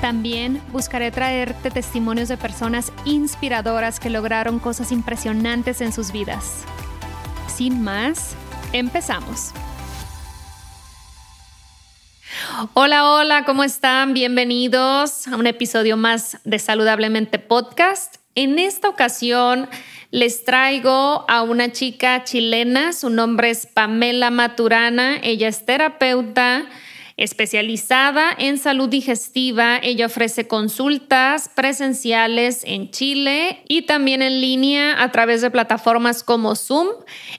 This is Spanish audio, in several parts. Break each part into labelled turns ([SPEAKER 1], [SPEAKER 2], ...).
[SPEAKER 1] También buscaré traerte testimonios de personas inspiradoras que lograron cosas impresionantes en sus vidas. Sin más, empezamos. Hola, hola, ¿cómo están? Bienvenidos a un episodio más de Saludablemente Podcast. En esta ocasión les traigo a una chica chilena, su nombre es Pamela Maturana, ella es terapeuta especializada en salud digestiva. Ella ofrece consultas presenciales en Chile y también en línea a través de plataformas como Zoom.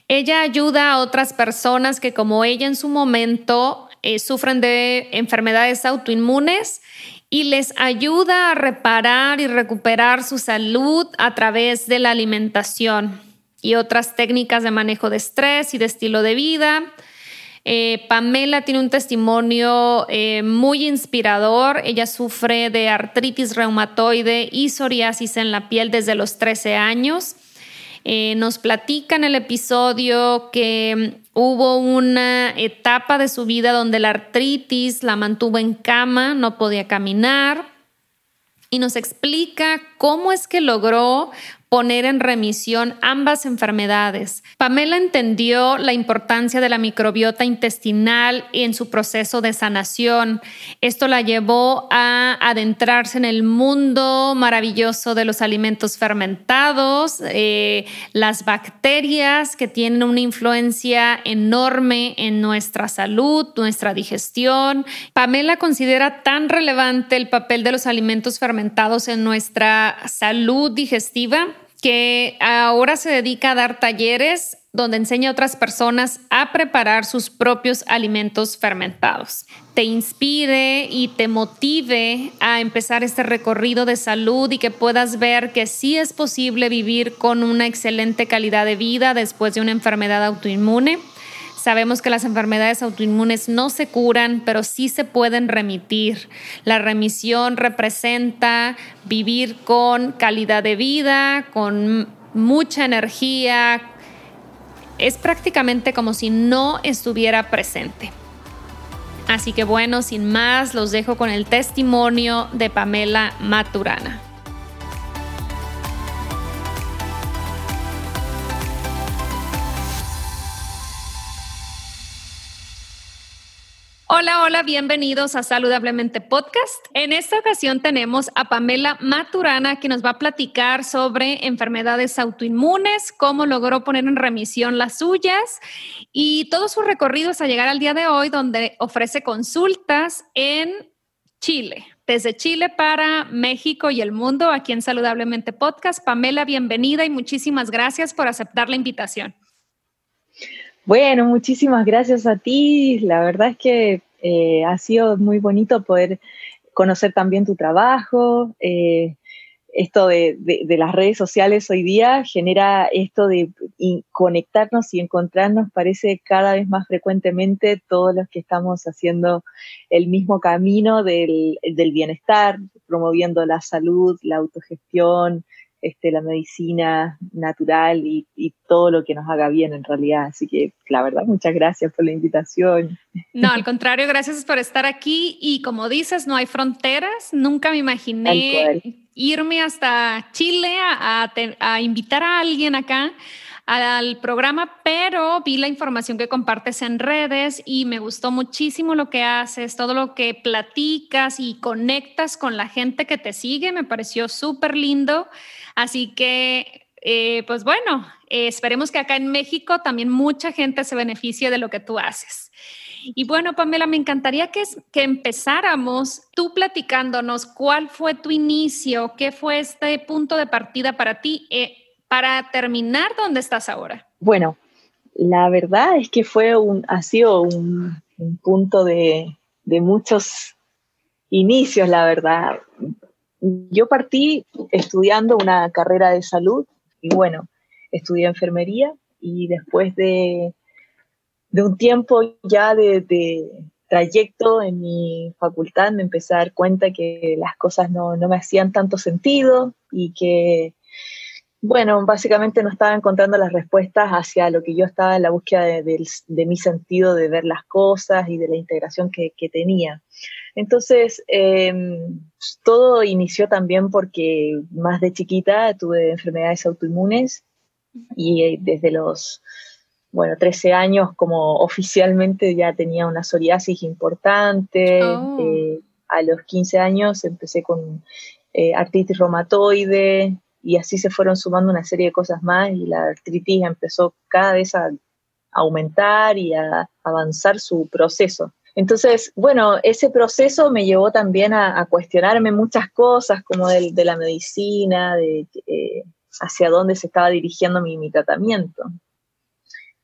[SPEAKER 1] Ella ayuda a otras personas que como ella en su momento eh, sufren de enfermedades autoinmunes y les ayuda a reparar y recuperar su salud a través de la alimentación y otras técnicas de manejo de estrés y de estilo de vida. Eh, Pamela tiene un testimonio eh, muy inspirador. Ella sufre de artritis reumatoide y psoriasis en la piel desde los 13 años. Eh, nos platica en el episodio que Hubo una etapa de su vida donde la artritis la mantuvo en cama, no podía caminar y nos explica cómo es que logró poner en remisión ambas enfermedades. Pamela entendió la importancia de la microbiota intestinal en su proceso de sanación. Esto la llevó a adentrarse en el mundo maravilloso de los alimentos fermentados, eh, las bacterias que tienen una influencia enorme en nuestra salud, nuestra digestión. Pamela considera tan relevante el papel de los alimentos fermentados en nuestra salud digestiva que ahora se dedica a dar talleres donde enseña a otras personas a preparar sus propios alimentos fermentados. Te inspire y te motive a empezar este recorrido de salud y que puedas ver que sí es posible vivir con una excelente calidad de vida después de una enfermedad autoinmune Sabemos que las enfermedades autoinmunes no se curan, pero sí se pueden remitir. La remisión representa vivir con calidad de vida, con mucha energía. Es prácticamente como si no estuviera presente. Así que bueno, sin más, los dejo con el testimonio de Pamela Maturana. Hola, hola, bienvenidos a Saludablemente Podcast. En esta ocasión tenemos a Pamela Maturana que nos va a platicar sobre enfermedades autoinmunes, cómo logró poner en remisión las suyas y todo su recorrido hasta llegar al día de hoy donde ofrece consultas en Chile. Desde Chile para México y el mundo, aquí en Saludablemente Podcast. Pamela, bienvenida y muchísimas gracias por aceptar la invitación.
[SPEAKER 2] Bueno, muchísimas gracias a ti. La verdad es que eh, ha sido muy bonito poder conocer también tu trabajo. Eh, esto de, las redes sociales hoy día genera esto de conectarnos y encontrarnos, parece cada vez más frecuentemente todos los que estamos haciendo el mismo camino del bienestar, promoviendo la salud, la autogestión, este, la medicina natural y, todo lo que nos haga bien en realidad. Así que la verdad, muchas gracias por la invitación.
[SPEAKER 1] No, al contrario, gracias por estar aquí y como dices, no hay fronteras. Nunca me imaginé irme hasta Chile a, a invitar a alguien acá al programa, pero vi la información que compartes en redes y me gustó muchísimo lo que haces, todo lo que platicas y conectas con la gente que te sigue, me pareció súper lindo. Así que, eh, pues bueno, eh, esperemos que acá en México también mucha gente se beneficie de lo que tú haces. Y bueno, Pamela, me encantaría que, que empezáramos tú platicándonos cuál fue tu inicio, qué fue este punto de partida para ti eh, para terminar donde estás ahora.
[SPEAKER 2] Bueno, la verdad es que fue un, ha sido un, punto de, de muchos inicios, la verdad. Yo partí estudiando una carrera de salud y bueno, estudié enfermería y después de, de un tiempo ya de, trayecto en mi facultad me empecé a dar cuenta que las cosas no, no me hacían tanto sentido y que bueno, básicamente no estaba encontrando las respuestas hacia lo que yo estaba en la búsqueda de, mi sentido de ver las cosas y de la integración que, tenía. Entonces, em, todo inició también porque más de chiquita tuve enfermedades autoinmunes y eh, desde los, bueno, 13 años como oficialmente ya tenía una psoriasis importante. Oh. Eh, a los 15 años empecé con eh, artritis reumatoide, y así se fueron sumando una serie de cosas más y la artritis empezó cada vez a aumentar y a avanzar su proceso. Entonces, bueno, ese proceso me llevó también a, cuestionarme muchas cosas, como de, la medicina, de eh, hacia dónde se estaba dirigiendo mi, mi, tratamiento.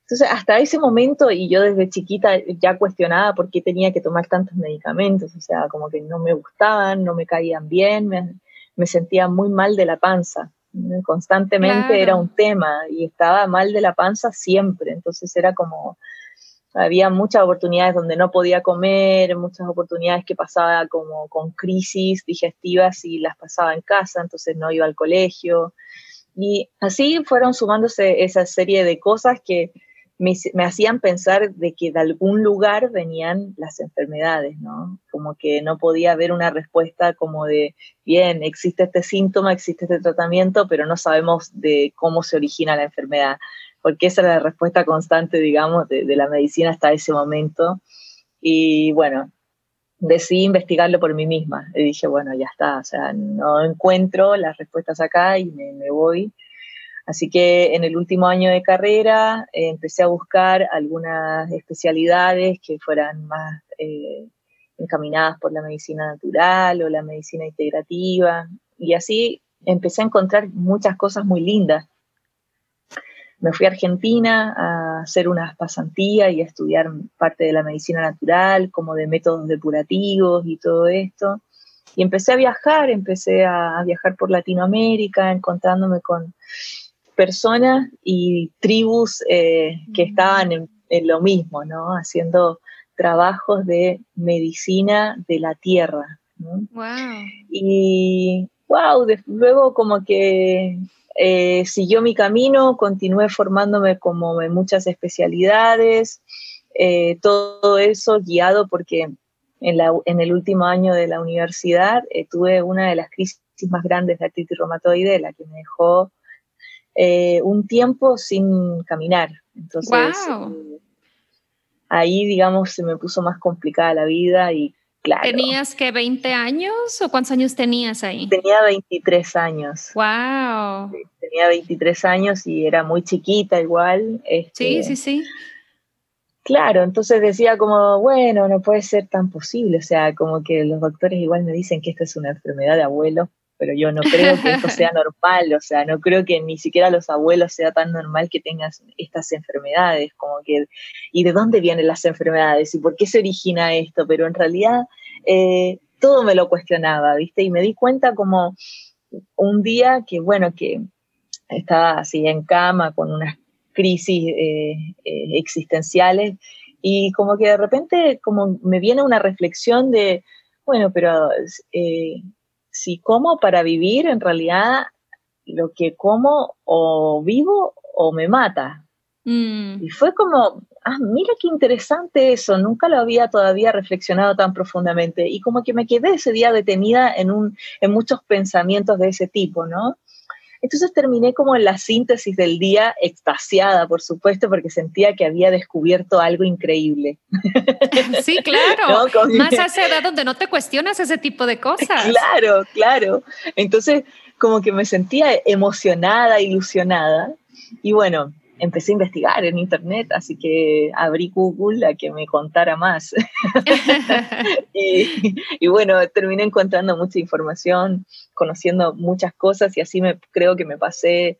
[SPEAKER 2] Entonces, hasta ese momento, y yo desde chiquita ya cuestionaba por qué tenía que tomar tantos medicamentos, o sea, como que no me gustaban, no me caían bien, me, me sentía muy mal de la panza. Constantemente era un tema y estaba mal de la panza siempre. Entonces era como, había muchas oportunidades donde no podía comer, muchas oportunidades que pasaba como con crisis digestivas y las pasaba en casa, entonces no iba al colegio. Y así fueron sumándose esa serie de cosas que me, hacían pensar de que de algún lugar venían las enfermedades, ¿no? Como que no podía haber una respuesta como de, bien, existe este síntoma, existe este tratamiento, pero no sabemos de cómo se origina la enfermedad, porque esa era la respuesta constante, digamos, de, la medicina hasta ese momento. Y bueno, decidí investigarlo por mí misma. Y dije, bueno, ya está, o sea, no encuentro las respuestas acá y me voy Así que en el último año de carrera eh, empecé a buscar algunas especialidades que fueran más eh, encaminadas por la medicina natural o la medicina integrativa. Y así empecé a encontrar muchas cosas muy lindas. Me fui a Argentina a hacer unas pasantías y a estudiar parte de la medicina natural, como de métodos depurativos y todo esto. Y empecé a viajar, empecé a viajar por Latinoamérica, encontrándome con personas y tribus eh, que estaban en, lo mismo, ¿no? Haciendo trabajos de medicina de la tierra. Wow. Y wow, luego como que eh, siguió mi camino, continué formándome como en muchas especialidades, eh, todo eso guiado porque en, la, en, el último año de la universidad tuve una de las crisis más grandes de artritis reumatoide, la que me dejó eh, un tiempo sin caminar. Entonces, eh, ahí, digamos, se me puso más complicada la vida y claro.
[SPEAKER 1] ¿Tenías que 20 años o cuántos años tenías ahí?
[SPEAKER 2] Tenía 23 años.
[SPEAKER 1] ¡Wow!
[SPEAKER 2] tenía 23 años y era muy chiquita igual.
[SPEAKER 1] sí, este, sí, sí.
[SPEAKER 2] Claro, entonces decía como, bueno, no puede ser tan posible, o sea, como que los doctores igual me dicen que esta es una enfermedad de abuelo, pero yo no creo que esto sea normal, o sea, no creo que ni siquiera los abuelos sea tan normal que tengan estas enfermedades, como que, ¿y de dónde vienen las enfermedades? ¿Y por qué se origina esto? Pero en realidad eh, todo me lo cuestionaba, ¿viste? Y me di cuenta como un día que, bueno, que estaba así en cama con unas crisis eh, eh, existenciales y como que de repente como me viene una reflexión de, bueno, pero si como para vivir, en realidad lo que como o vivo o me mata. Mm. Y fue como, ah, mira qué interesante eso, nunca lo había todavía reflexionado tan profundamente. Y como que me quedé ese día detenida en, un, en muchos pensamientos de ese tipo, ¿no? Entonces terminé como en la síntesis del día, extasiada, por supuesto, porque sentía que había descubierto algo increíble.
[SPEAKER 1] Sí, claro. Más a esa edad donde no te cuestionas ese tipo de cosas.
[SPEAKER 2] Claro, claro. Entonces, como que me sentía emocionada, ilusionada. Y bueno, empecé a investigar en internet, así que abrí Google a que me contara más. y, bueno, terminé encontrando mucha información, conociendo muchas cosas y así me creo que me pasé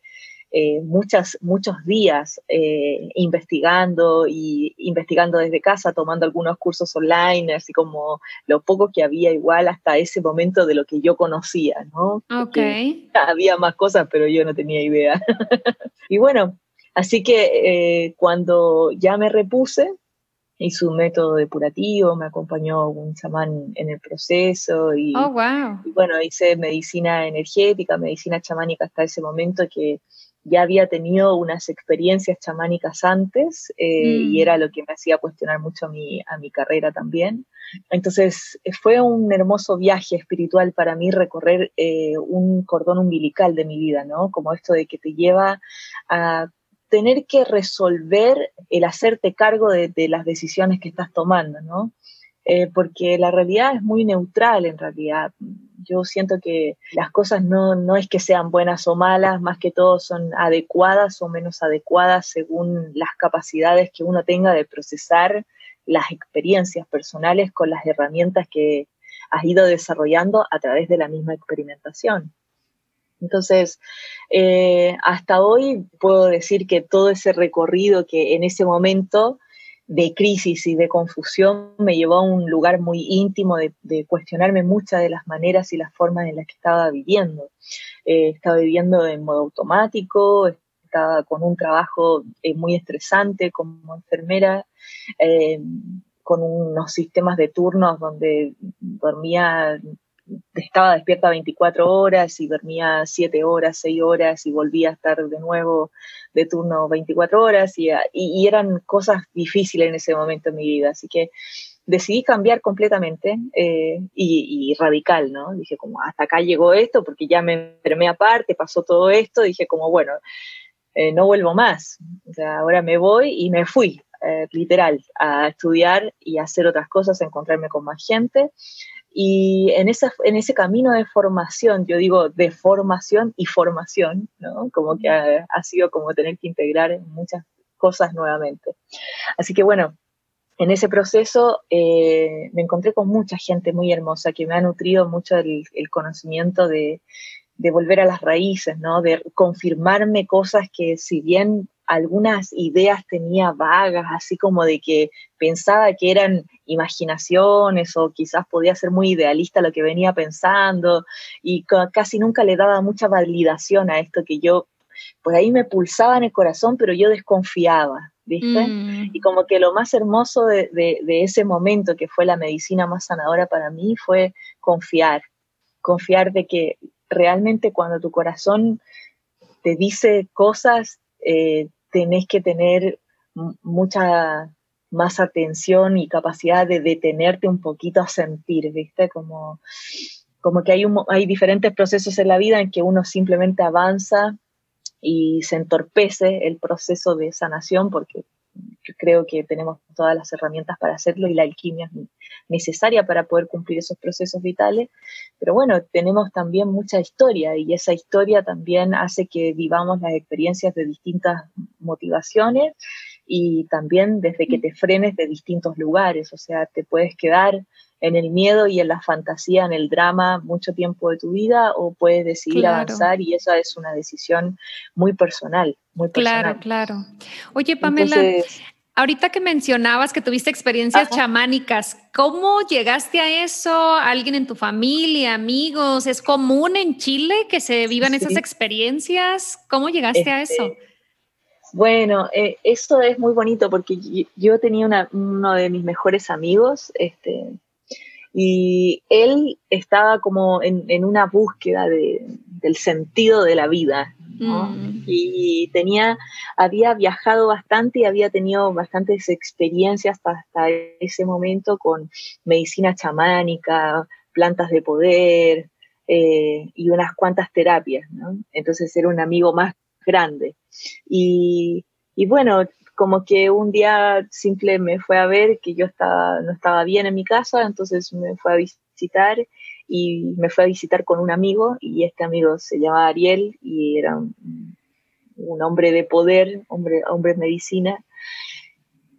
[SPEAKER 2] eh, muchas, muchos días eh, investigando y investigando desde casa, tomando algunos cursos online, así como lo poco que había igual hasta ese momento de lo que yo conocía, ¿no? Había más cosas, pero yo no tenía idea. y bueno, así que eh, cuando ya me repuse, hice un método depurativo, me acompañó un chamán en el proceso y,
[SPEAKER 1] oh, wow.
[SPEAKER 2] y bueno, hice medicina energética, medicina chamánica hasta ese momento que ya había tenido unas experiencias chamánicas antes eh, y mm. era lo que me hacía cuestionar mucho a mi, a mi carrera también. Entonces fue un hermoso viaje espiritual para mí recorrer eh, un cordón umbilical de mi vida, ¿no? Como esto de que te lleva a tener que resolver el hacerte cargo de, las decisiones que estás tomando, ¿no? Eh, porque la realidad es muy neutral en realidad. Yo siento que las cosas no, no es que sean buenas o malas, más que todo son adecuadas o menos adecuadas según las capacidades que uno tenga de procesar las experiencias personales con las herramientas que has ido desarrollando a través de la misma experimentación. Entonces, eh, hasta hoy puedo decir que todo ese recorrido que en ese momento de crisis y de confusión me llevó a un lugar muy íntimo de, cuestionarme muchas de las maneras y las formas en las que estaba viviendo. Eh, estaba viviendo en modo automático, estaba con un trabajo eh, muy estresante como enfermera, eh, con unos sistemas de turnos donde dormía estaba despierta 24 horas y dormía 7 horas, 6 horas y volvía a estar de nuevo de turno 24 horas y, eran cosas difíciles en ese momento en mi vida. Así que decidí cambiar completamente eh, y, radical, ¿no? Dije como, hasta acá llegó esto porque ya me enfermé aparte, pasó todo esto, dije como, bueno, eh, no vuelvo más. O sea, ahora me voy y me fui, eh, literal, a estudiar y hacer otras cosas, a encontrarme con más gente. Y en, esa, en ese camino de formación, yo digo de formación y formación, ¿no? Como que ha, sido como tener que integrar muchas cosas nuevamente. Así que bueno, en ese proceso eh, me encontré con mucha gente muy hermosa que me ha nutrido mucho el, el conocimiento de, de, volver a las raíces, ¿no? De confirmarme cosas que si bien algunas ideas tenía vagas, así como de que pensaba que eran imaginaciones o quizás podía ser muy idealista lo que venía pensando y casi nunca le daba mucha validación a esto que yo, pues ahí me pulsaba en el corazón, pero yo desconfiaba, ¿viste? Mm. Y como que lo más hermoso de, de ese momento, que fue la medicina más sanadora para mí, fue confiar, confiar de que realmente cuando tu corazón te dice cosas, eh, tenés que tener mucha más atención y capacidad de detenerte un poquito a sentir, ¿viste? Como, como que hay, hay diferentes procesos en la vida en que uno simplemente avanza y se entorpece el proceso de sanación porque creo que tenemos todas las herramientas para hacerlo y la alquimia es necesaria para poder cumplir esos procesos vitales. Pero bueno, tenemos también mucha historia y esa historia también hace que vivamos las experiencias de distintas motivaciones y también desde que te frenes de distintos lugares, o sea, te puedes quedar en el miedo y en la fantasía, en el drama mucho tiempo de tu vida o puedes decidir avanzar y esa es una decisión muy personal, muy
[SPEAKER 1] personal. Claro, claro. Oye, Pamela, ahorita que mencionabas que tuviste experiencias chamánicas, ¿cómo llegaste a eso? ¿Alguien en tu familia, amigos? ¿Es común en Chile que se vivan esas experiencias? ¿Cómo llegaste a eso?
[SPEAKER 2] Bueno, eh, eso es muy bonito porque yo tenía uno de mis mejores amigos, este, y él estaba como en, una búsqueda del sentido de la vida, mm. Y tenía, había viajado bastante y había tenido bastantes experiencias hasta, ese momento con medicina chamánica, plantas de poder eh, y unas cuantas terapias, ¿no? Entonces era un amigo más grande. Y, y bueno, como que un día simple me fue a ver que yo estaba, no estaba bien en mi casa, entonces me fue a visitar y me fue a visitar con un amigo y este amigo se llamaba Ariel y era un hombre de poder, hombre, hombre de medicina,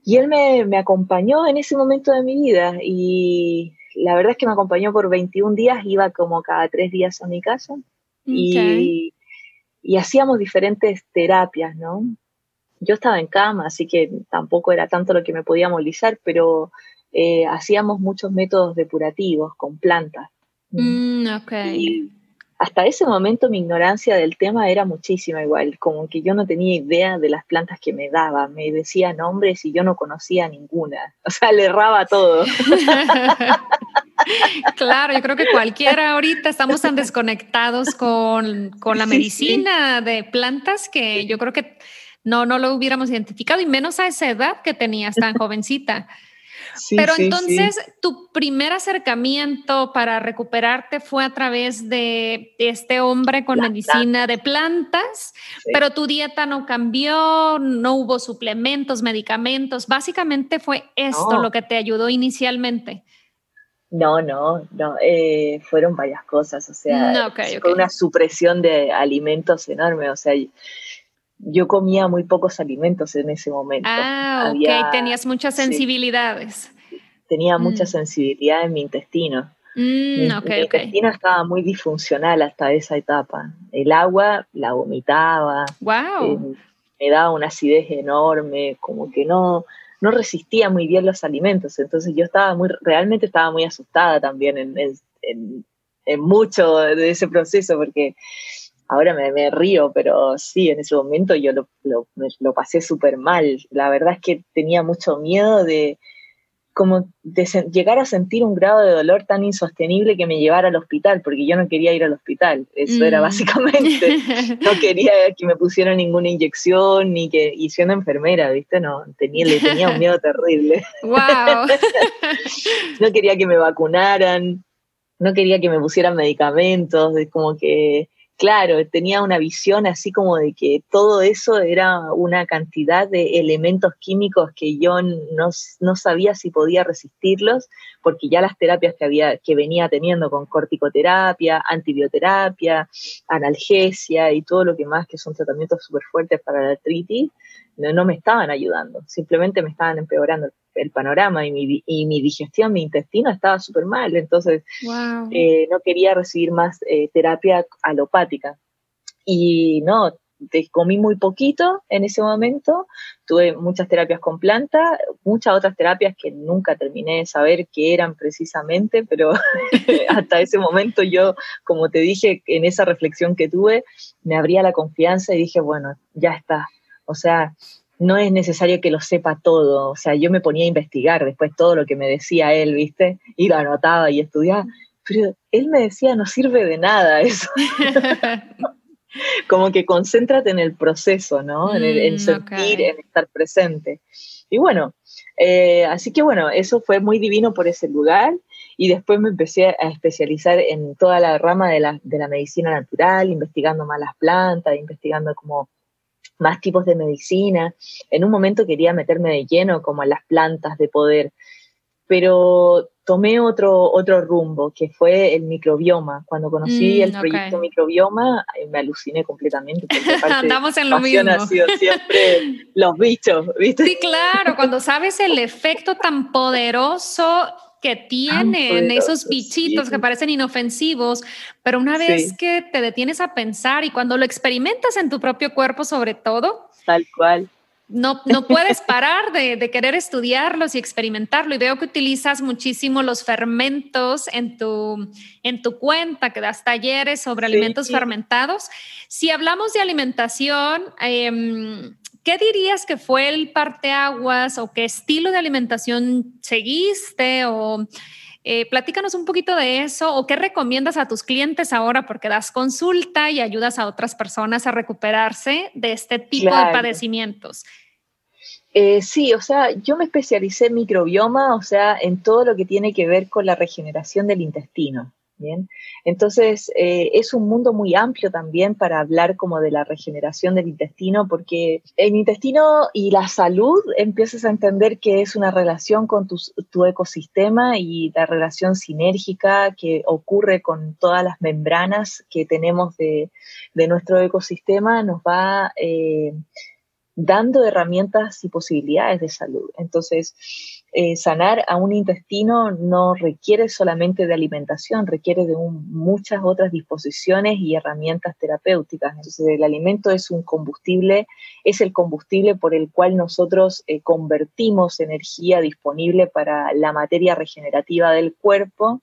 [SPEAKER 2] y él me, me, acompañó en ese momento de mi vida y la verdad es que me acompañó por 21 días, iba como cada tres días a mi casa. Y, y hacíamos diferentes terapias, ¿no? Yo estaba en cama, así que tampoco era tanto lo que me podía movilizar, pero eh, hacíamos muchos métodos depurativos con plantas.
[SPEAKER 1] Mm, okay
[SPEAKER 2] hasta ese momento mi ignorancia del tema era muchísima igual, como que yo no tenía idea de las plantas que me daba, me decía nombres y yo no conocía ninguna, o sea, le erraba todo.
[SPEAKER 1] claro, yo creo que cualquiera ahorita estamos tan desconectados con, la medicina de plantas que yo creo que no, no lo hubiéramos identificado y menos a esa edad que tenías tan jovencita. Pero entonces, tu primer acercamiento para recuperarte fue a través de este hombre con medicina de plantas, pero tu dieta no cambió, no hubo suplementos, medicamentos. Básicamente fue esto lo que te ayudó inicialmente.
[SPEAKER 2] No, no, no, eh, fueron varias cosas, o sea, fue una supresión de alimentos enorme, o sea, yo comía muy pocos alimentos en ese momento.
[SPEAKER 1] Ah, ok, tenías muchas sensibilidades.
[SPEAKER 2] tenía mucha mm. sensibilidad en mi intestino.
[SPEAKER 1] Mm, mi,
[SPEAKER 2] intestino estaba muy disfuncional hasta esa etapa. El agua la vomitaba.
[SPEAKER 1] Wow.
[SPEAKER 2] Eh, me daba una acidez enorme, como que no, no resistía muy bien los alimentos. Entonces yo estaba muy, realmente estaba muy asustada también en, mucho de ese proceso, porque ahora me, río, pero sí, en ese momento yo lo, lo, pasé súper mal. La verdad es que tenía mucho miedo de como de llegar a sentir un grado de dolor tan insostenible que me llevara al hospital, porque yo no quería ir al hospital, eso era mm. básicamente, no quería que me pusieran ninguna inyección, ni que, y siendo enfermera, ¿viste? No, tenía, le tenía un miedo terrible.
[SPEAKER 1] Wow.
[SPEAKER 2] no quería que me vacunaran, no quería que me pusieran medicamentos, es como que claro, tenía una visión así como de que todo eso era una cantidad de elementos químicos que yo no, no, sabía si podía resistirlos, porque ya las terapias que, había, que venía teniendo con corticoterapia, antibioterapia, analgesia y todo lo que más, que son tratamientos súper fuertes para la artritis, no, me estaban ayudando, simplemente me estaban empeorando el panorama y mi, y mi digestión, mi intestino estaba súper mal, entonces eh, no quería recibir más eh, terapia alopática. Y no, comí muy poquito en ese momento, tuve muchas terapias con planta, muchas otras terapias que nunca terminé de saber qué eran precisamente, pero hasta ese momento yo, como te dije, en esa reflexión que tuve, me abría la confianza y dije, bueno, ya está, o sea, no es necesario que lo sepa todo. O sea, yo me ponía a investigar después todo lo que me decía él, ¿viste? Y lo anotaba y estudiaba. Pero él me decía, no sirve de nada eso. Como que concéntrate en el proceso, ¿no? En, mm, sentir, en estar presente. Y bueno, eh, así que bueno, eso fue muy divino por ese lugar. Y después me empecé a especializar en toda la rama de la, de la medicina natural, investigando más las plantas, investigando cómo más tipos de medicina. En un momento quería meterme de lleno como en las plantas de poder, pero tomé otro, otro rumbo, que fue el microbioma. Cuando conocí mm, el proyecto microbioma, eh, me aluciné completamente.
[SPEAKER 1] Andamos en lo mismo.
[SPEAKER 2] Siempre los bichos, ¿viste?
[SPEAKER 1] Sí, claro, cuando sabes el efecto tan poderoso que tienen esos bichitos que parecen inofensivos, pero una vez que te detienes a pensar y cuando lo experimentas en tu propio cuerpo sobre todo,
[SPEAKER 2] tal cual.
[SPEAKER 1] No, no puedes parar de, querer estudiarlos y experimentarlo. Y veo que utilizas muchísimo los fermentos en tu, en tu cuenta, que das talleres sobre alimentos fermentados. Si hablamos de alimentación, eh, ¿Qué dirías que fue el parteaguas o qué estilo de alimentación seguiste? O eh, platícanos un poquito de eso o qué recomiendas a tus clientes ahora porque das consulta y ayudas a otras personas a recuperarse de este tipo de padecimientos.
[SPEAKER 2] Eh, sí, o sea, yo me especialicé en microbioma, o sea, en todo lo que tiene que ver con la regeneración del intestino. Bien, entonces eh, es un mundo muy amplio también para hablar como de la regeneración del intestino, porque el intestino y la salud empiezas a entender que es una relación con tu, ecosistema y la relación sinérgica que ocurre con todas las membranas que tenemos de, nuestro ecosistema nos va eh, dando herramientas y posibilidades de salud. Entonces, eh, sanar a un intestino no requiere solamente de alimentación, requiere de muchas otras disposiciones y herramientas terapéuticas. Entonces, el alimento es un combustible, es el combustible por el cual nosotros eh, convertimos energía disponible para la materia regenerativa del cuerpo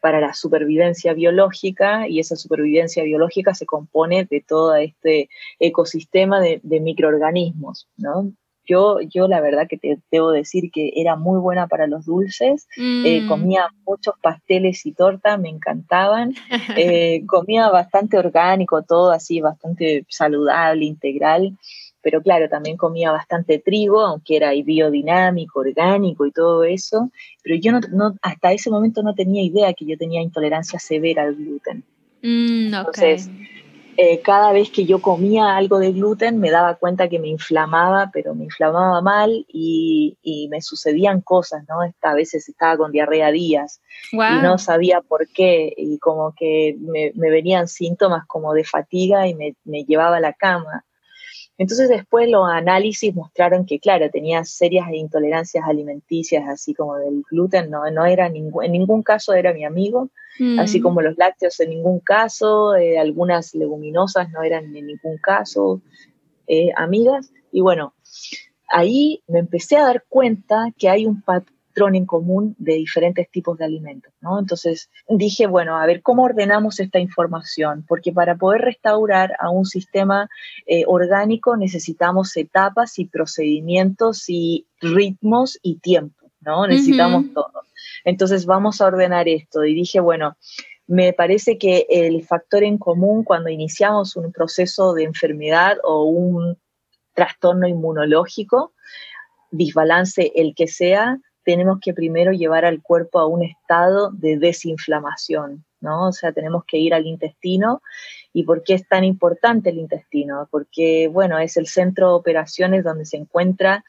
[SPEAKER 2] para la supervivencia biológica y esa supervivencia biológica se compone de todo este ecosistema de, microorganismos, ¿no? Yo, yo la verdad que te debo decir que era muy buena para los dulces, eh, mm. comía muchos pasteles y tortas, me encantaban, eh, comía bastante orgánico, todo así, bastante saludable, integral pero claro, también comía bastante trigo, aunque era biodinámico, orgánico y todo eso, pero yo no, hasta ese momento no tenía idea que yo tenía intolerancia severa al gluten. Mm, Entonces, eh, cada vez que yo comía algo de gluten me daba cuenta que me inflamaba, pero me inflamaba mal y, me sucedían cosas, ¿no? a veces estaba con diarrea días y no sabía por qué y como que me, venían síntomas como de fatiga y me, me llevaba a la cama. Entonces después los análisis mostraron que, claro, tenía serias intolerancias alimenticias, así como del gluten, no, no era en ningún caso era mi amigo, así mm. como los lácteos en ningún caso, eh, algunas leguminosas no eran en ningún caso eh, amigas. Y bueno, ahí me empecé a dar cuenta que hay un, en común de diferentes tipos de alimentos, ¿no? Entonces dije, bueno, a ver, ¿cómo ordenamos esta información? Porque para poder restaurar a un sistema eh, orgánico necesitamos etapas y procedimientos y ritmos y tiempo, ¿no? Necesitamos todo. Entonces vamos a ordenar esto. Y dije, bueno, me parece que el factor en común cuando iniciamos un proceso de enfermedad o un trastorno inmunológico, disbalance el que sea, tenemos que primero llevar al cuerpo a un estado de desinflamación, ¿no? O sea, tenemos que ir al intestino. ¿Y por qué es tan importante el intestino? Porque, bueno, es el centro de operaciones donde se encuentra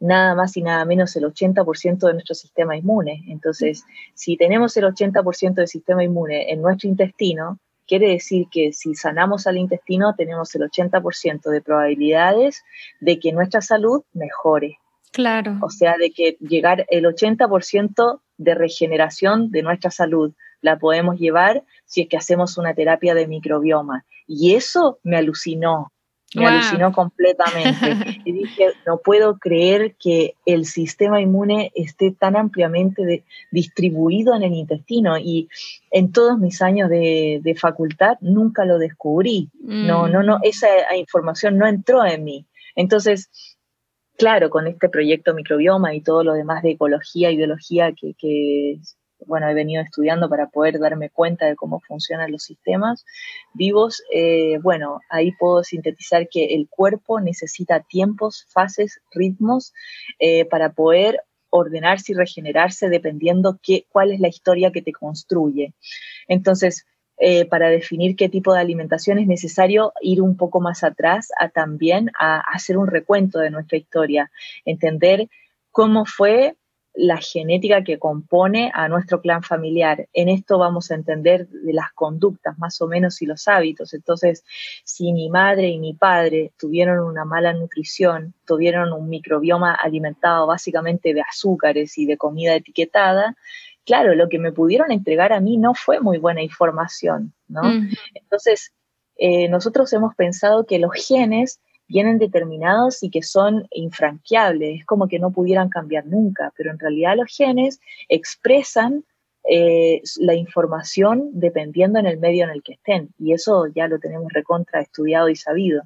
[SPEAKER 2] nada más y nada menos el 80% de nuestro sistema inmune. Entonces, si tenemos el 80% del sistema inmune en nuestro intestino, quiere decir que si sanamos al intestino, tenemos el 80% de probabilidades de que nuestra salud mejore.
[SPEAKER 1] Claro.
[SPEAKER 2] O sea, de que llegar el 80% de regeneración de nuestra salud la podemos llevar si es que hacemos una terapia de microbioma. Y eso me alucinó, me alucinó completamente. y dije, no puedo creer que el sistema inmune esté tan ampliamente distribuido en el intestino. Y en todos mis años de, facultad nunca lo descubrí. No, no, no, mm. esa información no entró en mí. Entonces, claro, con este proyecto microbioma y todo lo demás de ecología y biología que, bueno, he venido estudiando para poder darme cuenta de cómo funcionan los sistemas vivos, eh, bueno, ahí puedo sintetizar que el cuerpo necesita tiempos, fases, ritmos eh, para poder ordenarse y regenerarse dependiendo qué, cuál es la historia que te construye. Entonces, eh, para definir qué tipo de alimentación es necesario ir un poco más atrás a también a hacer un recuento de nuestra historia, entender cómo fue la genética que compone a nuestro clan familiar. En esto vamos a entender de las conductas más o menos y los hábitos. Entonces, si mi madre y mi padre tuvieron una mala nutrición, tuvieron un microbioma alimentado básicamente de azúcares y de comida etiquetada, claro, lo que me pudieron entregar a mí no fue muy buena información, ¿no? Entonces, eh, nosotros hemos pensado que los genes vienen determinados y que son infranqueables, es como que no pudieran cambiar nunca, pero en realidad los genes expresan eh, la información dependiendo en el medio en el que estén. Y eso ya lo tenemos recontra estudiado y sabido.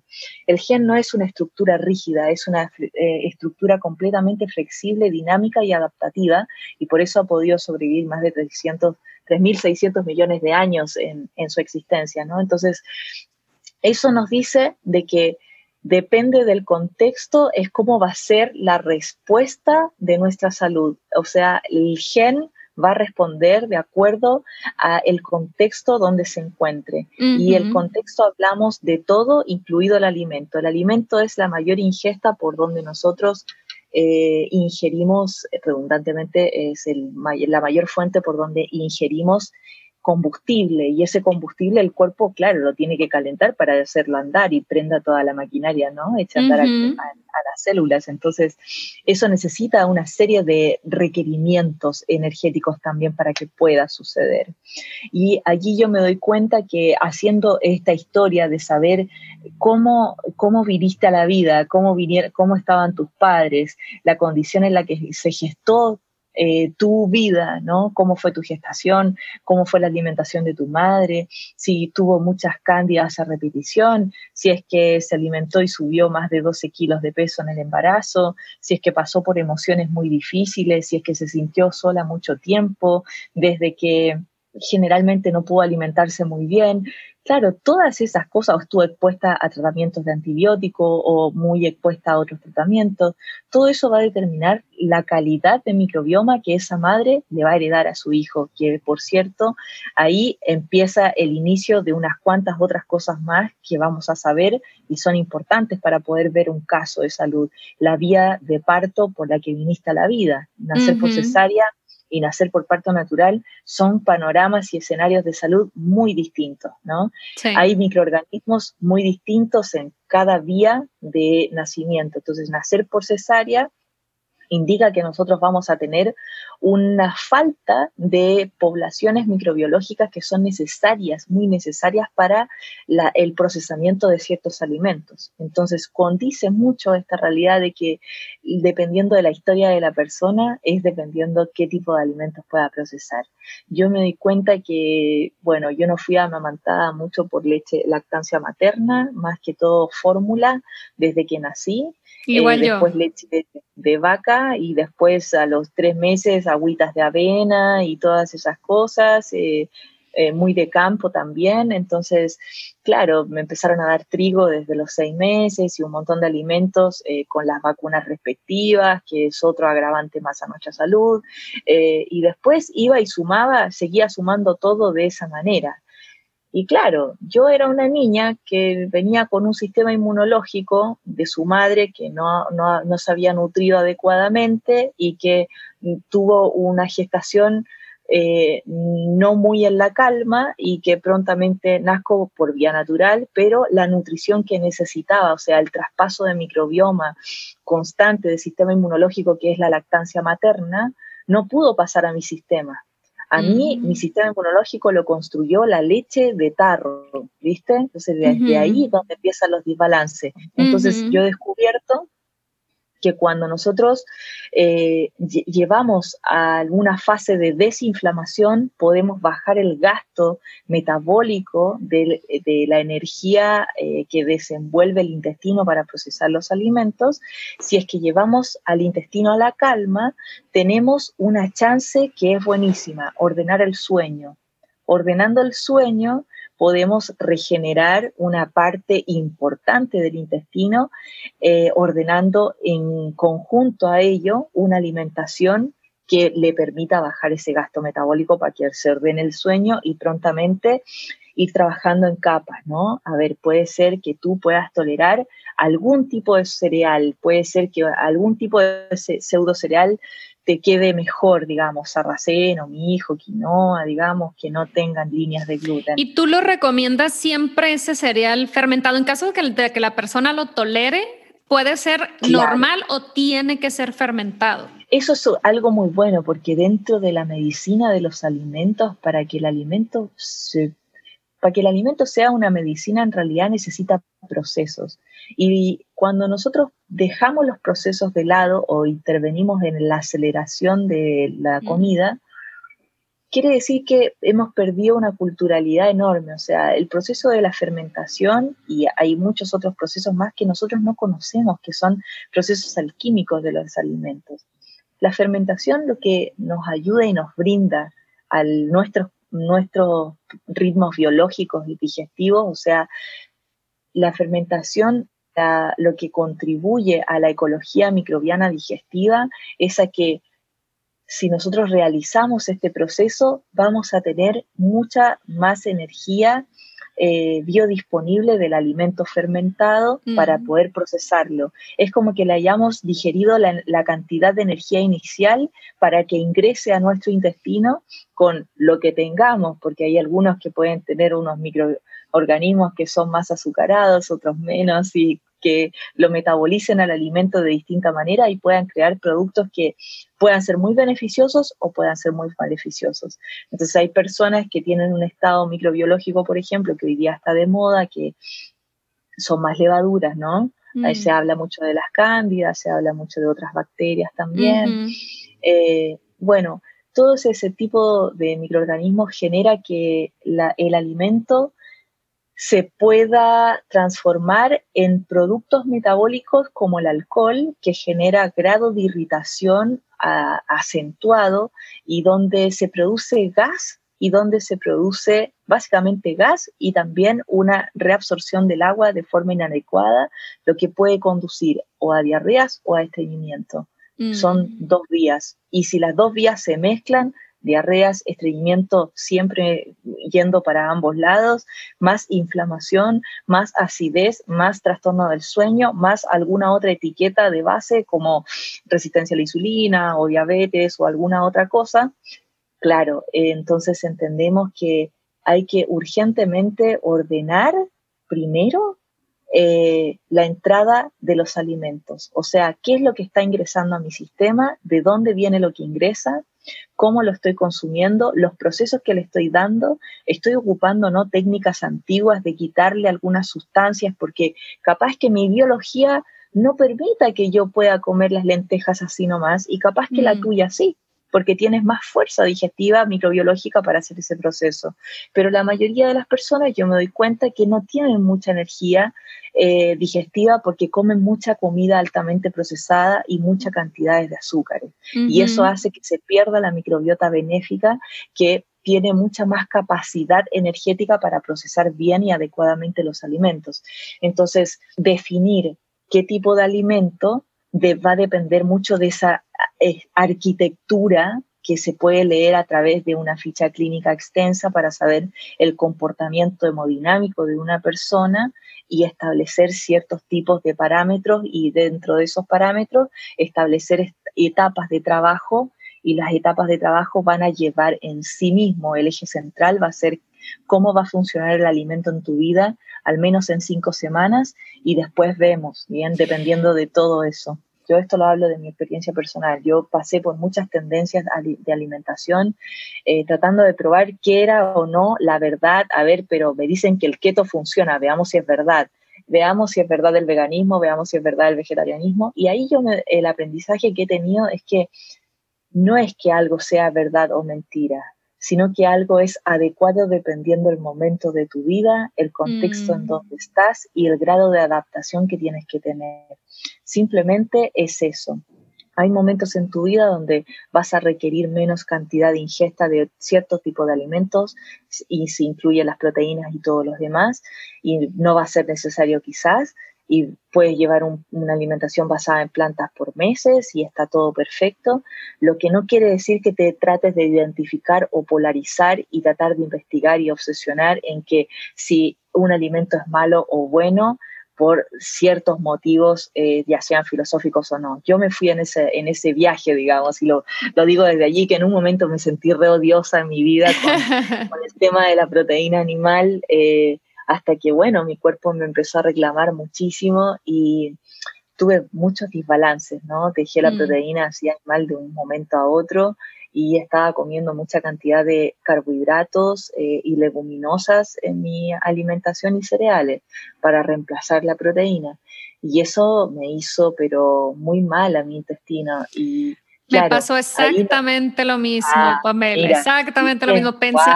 [SPEAKER 2] El gen no es una estructura rígida, es una eh, estructura completamente flexible, dinámica y adaptativa, y por eso ha podido sobrevivir más de 300, 3.600 millones de años en, en su existencia. ¿no? Entonces, eso nos dice de que depende del contexto, es cómo va a ser la respuesta de nuestra salud. O sea, el gen va a responder de acuerdo al contexto donde se encuentre. Y el contexto hablamos de todo, incluido el alimento. El alimento es la mayor ingesta por donde nosotros eh, ingerimos, redundantemente, es el, la mayor fuente por donde ingerimos combustible y ese combustible el cuerpo, claro, lo tiene que calentar para hacerlo andar y prenda toda la maquinaria, ¿no? Echa andar a, las células. Entonces, eso necesita una serie de requerimientos energéticos también para que pueda suceder. Y allí yo me doy cuenta que haciendo esta historia de saber cómo, cómo viviste a la vida, cómo, cómo estaban tus padres, la condición en la que se gestó eh, tu vida, ¿no? Cómo fue tu gestación, cómo fue la alimentación de tu madre, si tuvo muchas cándidas a repetición, si es que se alimentó y subió más de 12 kilos de peso en el embarazo, si es que pasó por emociones muy difíciles, si es que se sintió sola mucho tiempo, desde que generalmente no pudo alimentarse muy bien, Claro, todas esas cosas, o estuvo expuesta a tratamientos de antibiótico o muy expuesta a otros tratamientos, todo eso va a determinar la calidad de microbioma que esa madre le va a heredar a su hijo, que por cierto, ahí empieza el inicio de unas cuantas otras cosas más que vamos a saber y son importantes para poder ver un caso de salud. La vía de parto por la que viniste a la vida, nacer por cesárea y nacer por parto natural son panoramas y escenarios de salud muy distintos, ¿no? Hay microorganismos muy distintos en cada vía de nacimiento. Entonces, nacer por cesárea indica que nosotros vamos a tener una falta de poblaciones microbiológicas que son necesarias, muy necesarias para el procesamiento de ciertos alimentos. Entonces, condice mucho esta realidad de que dependiendo de la historia de la persona, es dependiendo qué tipo de alimentos pueda procesar. Yo me di cuenta que, bueno, yo no fui amamantada mucho por leche, lactancia materna, más que todo fórmula desde que nací.
[SPEAKER 1] Igual
[SPEAKER 2] eh, después leche de, vaca y después a los tres meses agüitas de avena y todas esas cosas, eh, eh, muy de campo también. Entonces, claro, me empezaron a dar trigo desde los seis meses y un montón de alimentos con las vacunas respectivas, que es otro agravante más a nuestra salud. y después iba y sumaba, seguía sumando todo de esa manera. Y claro, yo era una niña que venía con un sistema inmunológico de su madre que no, no, se había nutrido adecuadamente y que tuvo una gestación eh, no muy en la calma y que prontamente nazco por vía natural, pero la nutrición que necesitaba, o sea, el traspaso de microbioma constante del sistema inmunológico que es la lactancia materna, no pudo pasar a mi sistema. A mí, mi sistema inmunológico lo construyó la leche de tarro, ¿viste? Entonces, desde ahí es donde empiezan los desbalances. Entonces, yo he descubierto que cuando nosotros eh, llevamos a alguna fase de desinflamación, podemos bajar el gasto metabólico de, la energía eh, que desenvuelve el intestino para procesar los alimentos. Si es que llevamos al intestino a la calma, tenemos una chance que es buenísima, ordenar el sueño. Ordenando el sueño, podemos regenerar una parte importante del intestino, eh, ordenando en conjunto a ello una alimentación que le permita bajar ese gasto metabólico para que se ordene el sueño y prontamente ir trabajando en capas, ¿no? A ver, puede ser que tú puedas tolerar algún tipo de cereal, puede ser que algún tipo de pseudo cereal te quede mejor, digamos, sarraceno, mi hijo, quinoa, digamos, que no tengan líneas de gluten.
[SPEAKER 1] ¿Y tú lo recomiendas siempre ese cereal fermentado? En caso de que, la persona lo tolere, ¿puede ser normal o tiene que ser fermentado?
[SPEAKER 2] Eso es algo muy bueno porque dentro de la medicina de los alimentos, para que el alimento se para que el alimento sea una medicina en realidad necesita procesos. Y cuando nosotros dejamos los procesos de lado o intervenimos en la aceleración de la comida, quiere decir que hemos perdido una culturalidad enorme. O sea, el proceso de la fermentación, y hay muchos otros procesos más que nosotros no conocemos, que son procesos alquímicos de los alimentos. La fermentación lo que nos ayuda y nos brinda a nuestros nuestros ritmos biológicos y digestivos, o sea, la fermentación lo que contribuye a la ecología microbiana digestiva es a que si nosotros realizamos este proceso, vamos a tener mucha más energía eh, biodisponible del alimento fermentado para poder procesarlo. Es como que le hayamos digerido la, cantidad de energía inicial para que ingrese a nuestro intestino con lo que tengamos, porque hay algunos que pueden tener unos microorganismos que son más azucarados, otros menos, y que lo metabolicen al alimento de distinta manera y puedan crear productos que puedan ser muy beneficiosos o puedan ser muy maleficiosos. Entonces hay personas que tienen un estado microbiológico, por ejemplo, que hoy día está de moda, que son más levaduras, ¿no? Ahí se mm. habla mucho de las cándidas, se habla mucho de otras bacterias también. Eh, bueno, todo ese tipo de microorganismos genera que el alimento se pueda transformar en productos metabólicos como el alcohol, que genera grado de irritación acentuado y donde se produce gas y donde se produce básicamente gas y también una reabsorción del agua de forma inadecuada, lo que puede conducir o a diarreas o a estreñimiento. Son mm. dos vías. Y si las dos vías se mezclan, diarreas, estreñimiento siempre yendo para ambos lados, más inflamación, más acidez, más trastorno del sueño, más alguna otra etiqueta de base como resistencia a la insulina o diabetes o alguna otra cosa. Claro, entonces entendemos que hay que urgentemente ordenar primero eh, la entrada de los alimentos, o sea, qué es lo que está ingresando a mi sistema, de dónde viene lo que ingresa, cómo lo estoy consumiendo, los procesos que le estoy dando, estoy ocupando no técnicas antiguas de quitarle algunas sustancias porque capaz que mi biología no permita que yo pueda comer las lentejas así nomás y capaz que la mm. tuya sí porque tienes más fuerza digestiva microbiológica para hacer ese proceso. Pero la mayoría de las personas yo me doy cuenta que no tienen mucha energía eh, digestiva porque comen mucha comida altamente procesada y muchas cantidades de azúcares. Y eso hace que se pierda la microbiota benéfica que tiene mucha más capacidad energética para procesar bien y adecuadamente los alimentos. Entonces, definir qué tipo de alimento va a depender mucho de esa arquitectura que se puede leer a través de una ficha clínica extensa para saber el comportamiento hemodinámico de una persona y establecer ciertos tipos de parámetros y dentro de esos parámetros establecer etapas de trabajo y las etapas de trabajo van a llevar en sí mismo el eje central va a ser cómo va a funcionar el alimento en tu vida al menos en cinco semanas y después vemos, bien, dependiendo de todo eso. Yo esto lo hablo de mi experiencia personal. Yo pasé por muchas tendencias de alimentación, eh, tratando de probar qué era o no la verdad. A ver, pero me dicen que el keto funciona, veamos si es verdad. Veamos si es verdad el veganismo, veamos si es verdad el vegetarianismo. Y ahí yo el aprendizaje que he tenido es que no es que algo sea verdad o mentira, sino que algo es adecuado dependiendo del momento de tu vida, el contexto en mm. donde estás y el grado de adaptación que tienes que tener. Simplemente es eso. Hay momentos en tu vida donde vas a requerir menos cantidad de ingesta de cierto tipo de alimentos y se incluye las proteínas y todos los demás y no va a ser necesario quizás y puedes llevar una alimentación basada en plantas por meses y está todo perfecto, lo que no quiere decir que te trates de identificar o polarizar y tratar de investigar y obsesionar en que si un alimento es malo o bueno por ciertos motivos, eh, ya sean filosóficos o no. Yo me fui en ese, en ese viaje, digamos, y lo, lo digo desde allí, que en un momento me sentí re odiosa en mi vida con, el tema de la proteína animal. Eh, hasta que, bueno, mi cuerpo me empezó a reclamar muchísimo y tuve muchos desbalances, ¿no? Dejé la mm. proteína así mal de un momento a otro y estaba comiendo mucha cantidad de carbohidratos eh, y leguminosas en mi alimentación y cereales para reemplazar la proteína. Y eso me hizo, pero muy mal a mi intestino y
[SPEAKER 1] me pasó exactamente lo mismo, ah, Pamela, exactamente lo mismo. Pensé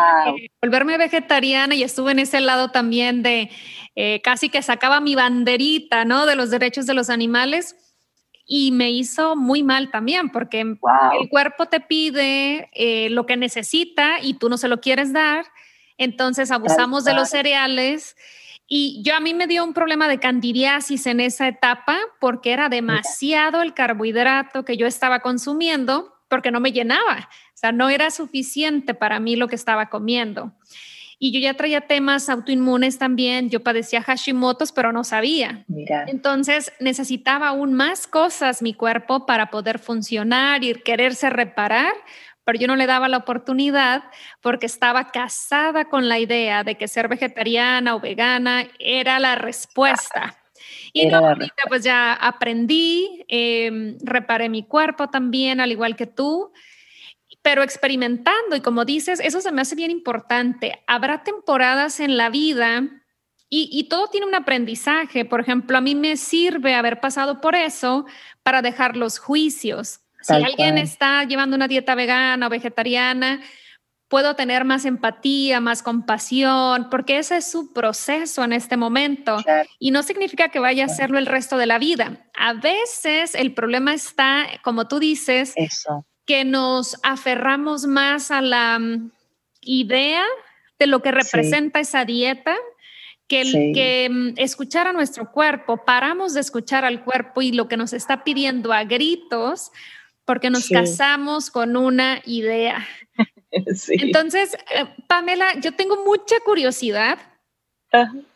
[SPEAKER 1] volverme vegetariana y estuve en ese lado también de eh, casi que sacaba mi banderita, ¿no? De los derechos de los animales y me hizo muy mal también porque el cuerpo te pide eh, lo que necesita y tú no se lo quieres dar, entonces abusamos de los cereales y yo a mí me dio un problema de candidiasis en esa etapa porque era demasiado el carbohidrato que yo estaba consumiendo porque no me llenaba. O sea, no era suficiente para mí lo que estaba comiendo. Y yo ya traía temas autoinmunes también, yo padecía Hashimoto's, pero no sabía. Mira. Entonces necesitaba aún más cosas mi cuerpo para poder funcionar y quererse reparar, pero yo no le daba la oportunidad porque estaba casada con la idea de que ser vegetariana o vegana era la respuesta. Y no, ahorita pues ya aprendí, eh, reparé mi cuerpo también, al igual que tú pero experimentando y como dices, eso se me hace bien importante. Habrá temporadas en la vida y, todo tiene un aprendizaje. Por ejemplo, a mí me sirve haber pasado por eso para dejar los juicios. Si alguien está llevando una dieta vegana o vegetariana, puedo tener más empatía, más compasión, porque ese es su proceso en este momento. Y no significa que vaya a hacerlo el resto de la vida. A veces el problema está, como tú dices, Eso. que nos aferramos más a la mm, idea de lo que representa esa dieta que el que mm, escuchar a nuestro cuerpo, paramos de escuchar al cuerpo y lo que nos está pidiendo a gritos porque nos casamos con una idea. Entonces, eh, Pamela, yo tengo mucha curiosidad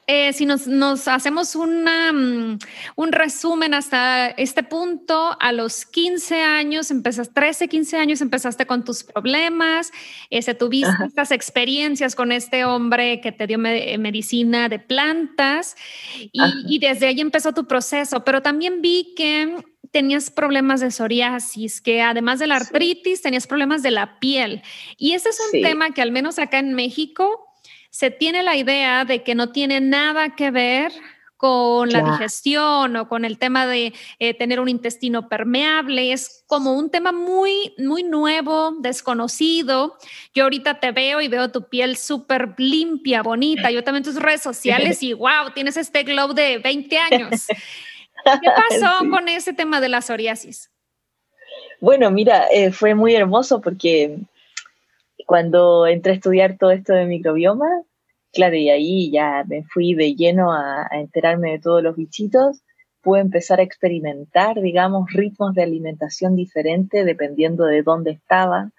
[SPEAKER 1] eh, si nos, hacemos una, mm, un resumen hasta este punto, a los 15 años, empezaste, 13, 15 años, empezaste con tus problemas, ese, tuviste estas experiencias con este hombre que te dio medicina de plantas y, y desde ahí empezó tu proceso, pero también vi que tenías problemas de psoriasis, que además de la artritis tenías problemas de la piel. Y ese es un tema que al menos acá en México se tiene la idea de que no tiene nada que ver con la digestión o con el tema de eh, tener un intestino permeable. Es como un tema muy, muy nuevo, desconocido. Yo ahorita te veo y veo tu piel súper limpia, bonita. Yo también tus redes sociales y wow, tienes este glow de 20 años. ¿Qué pasó con ese tema de la psoriasis?
[SPEAKER 2] Bueno, mira, eh, fue muy hermoso porque cuando entré a estudiar todo esto de microbioma, claro, y ahí ya me fui de lleno a, enterarme de todos los bichitos, pude empezar a experimentar, digamos, ritmos de alimentación diferentes dependiendo de dónde estaba.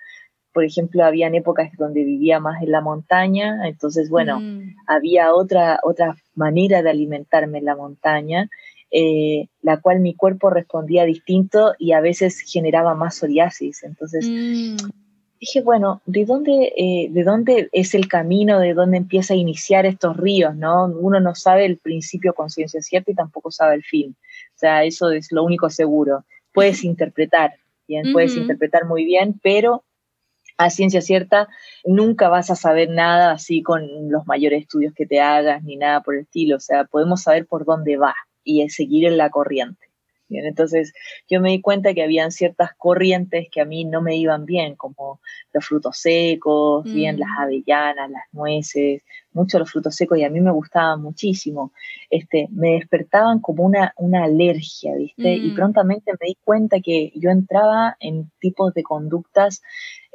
[SPEAKER 2] Por ejemplo, habían épocas donde vivía más en la montaña, entonces, bueno, mm. había otra, otra manera de alimentarme en la montaña, eh, la cual mi cuerpo respondía distinto y a veces generaba más psoriasis. Entonces, mm dije, bueno, ¿de dónde, eh, ¿de dónde es el camino, de dónde empieza a iniciar estos ríos, no? Uno no sabe el principio con ciencia cierta y tampoco sabe el fin. O sea, eso es lo único seguro. Puedes interpretar, bien, puedes interpretar muy bien, pero a ciencia cierta nunca vas a saber nada así con los mayores estudios que te hagas ni nada por el estilo. O sea, podemos saber por dónde va y seguir en la corriente entonces yo me di cuenta que habían ciertas corrientes que a mí no me iban bien, como los frutos secos, bien las mm. avellanas, las nueces, muchos los frutos secos y a mí me gustaban muchísimo. Este, me despertaban como una, una alergia, ¿viste? Y mm. prontamente me di cuenta que yo entraba en tipos de conductas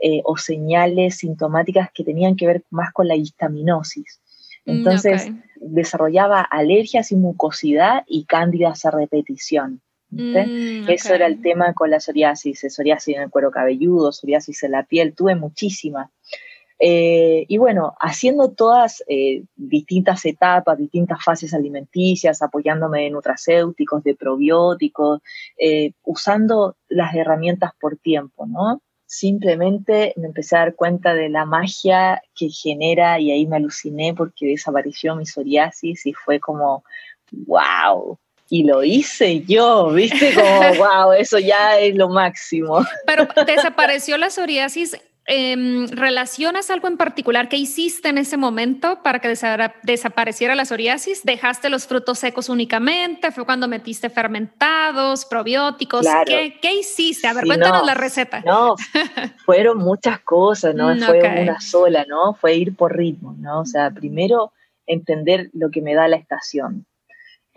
[SPEAKER 2] eh, o señales sintomáticas que tenían que ver más con la histaminosis. Mm, entonces desarrollaba alergias y mucosidad y cándidas a repetición. Mm, Eso era el tema con la psoriasis, psoriasis en el cuero cabelludo, psoriasis en la piel, tuve muchísimas. Eh, y bueno, haciendo todas eh, distintas etapas, distintas fases alimenticias, apoyándome de nutracéuticos, de probióticos, eh, usando las herramientas por tiempo, ¿no? Simplemente me empecé a dar cuenta de la magia que genera y ahí me aluciné porque desapareció mi psoriasis y fue como, wow, y lo hice yo, ¿viste? Como, wow, eso ya es lo máximo.
[SPEAKER 1] Pero desapareció la psoriasis. Em, ¿Relacionas algo en particular que hiciste en ese momento para que desapareciera la psoriasis? ¿Dejaste los frutos secos únicamente? ¿Fue cuando metiste fermentados, probióticos? ¿Qué, ¿Qué, hiciste? A ver, cuéntanos la receta.
[SPEAKER 2] No, fueron muchas cosas, no fue una sola, ¿no? Fue ir por ritmo, ¿no? O sea, primero entender lo que me da la estación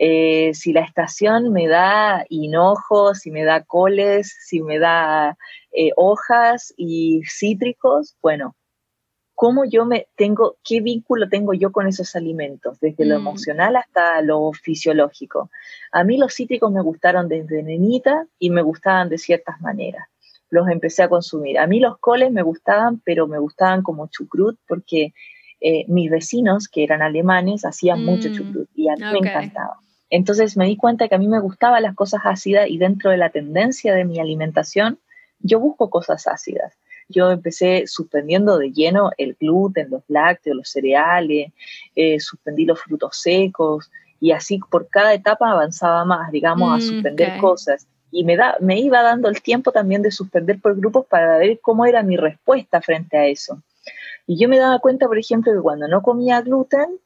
[SPEAKER 2] eh, si la estación me da hinojos, si me da coles, si me da eh, hojas y cítricos, bueno, ¿cómo yo me tengo, qué vínculo tengo yo con esos alimentos, desde lo mm. emocional hasta lo fisiológico? A mí los cítricos me gustaron desde nenita y me gustaban de ciertas maneras. los empecé a consumir. A mí los coles me gustaban, pero me gustaban como chucrut porque eh, mis vecinos, que eran alemanes, hacían mucho mm, chucrut y a mí me encantaba. Entonces me di cuenta que a mí me gustaban las cosas ácidas y dentro de la tendencia de mi alimentación, yo busco cosas ácidas. Yo empecé suspendiendo de lleno el gluten, los lácteos, los cereales, eh, suspendí los frutos secos y así por cada etapa avanzaba más, digamos, a mm, suspender cosas y me, da, me iba dando el tiempo también de suspender por grupos para ver cómo era mi respuesta frente a eso. Y yo me daba cuenta, por ejemplo, que cuando no comía gluten,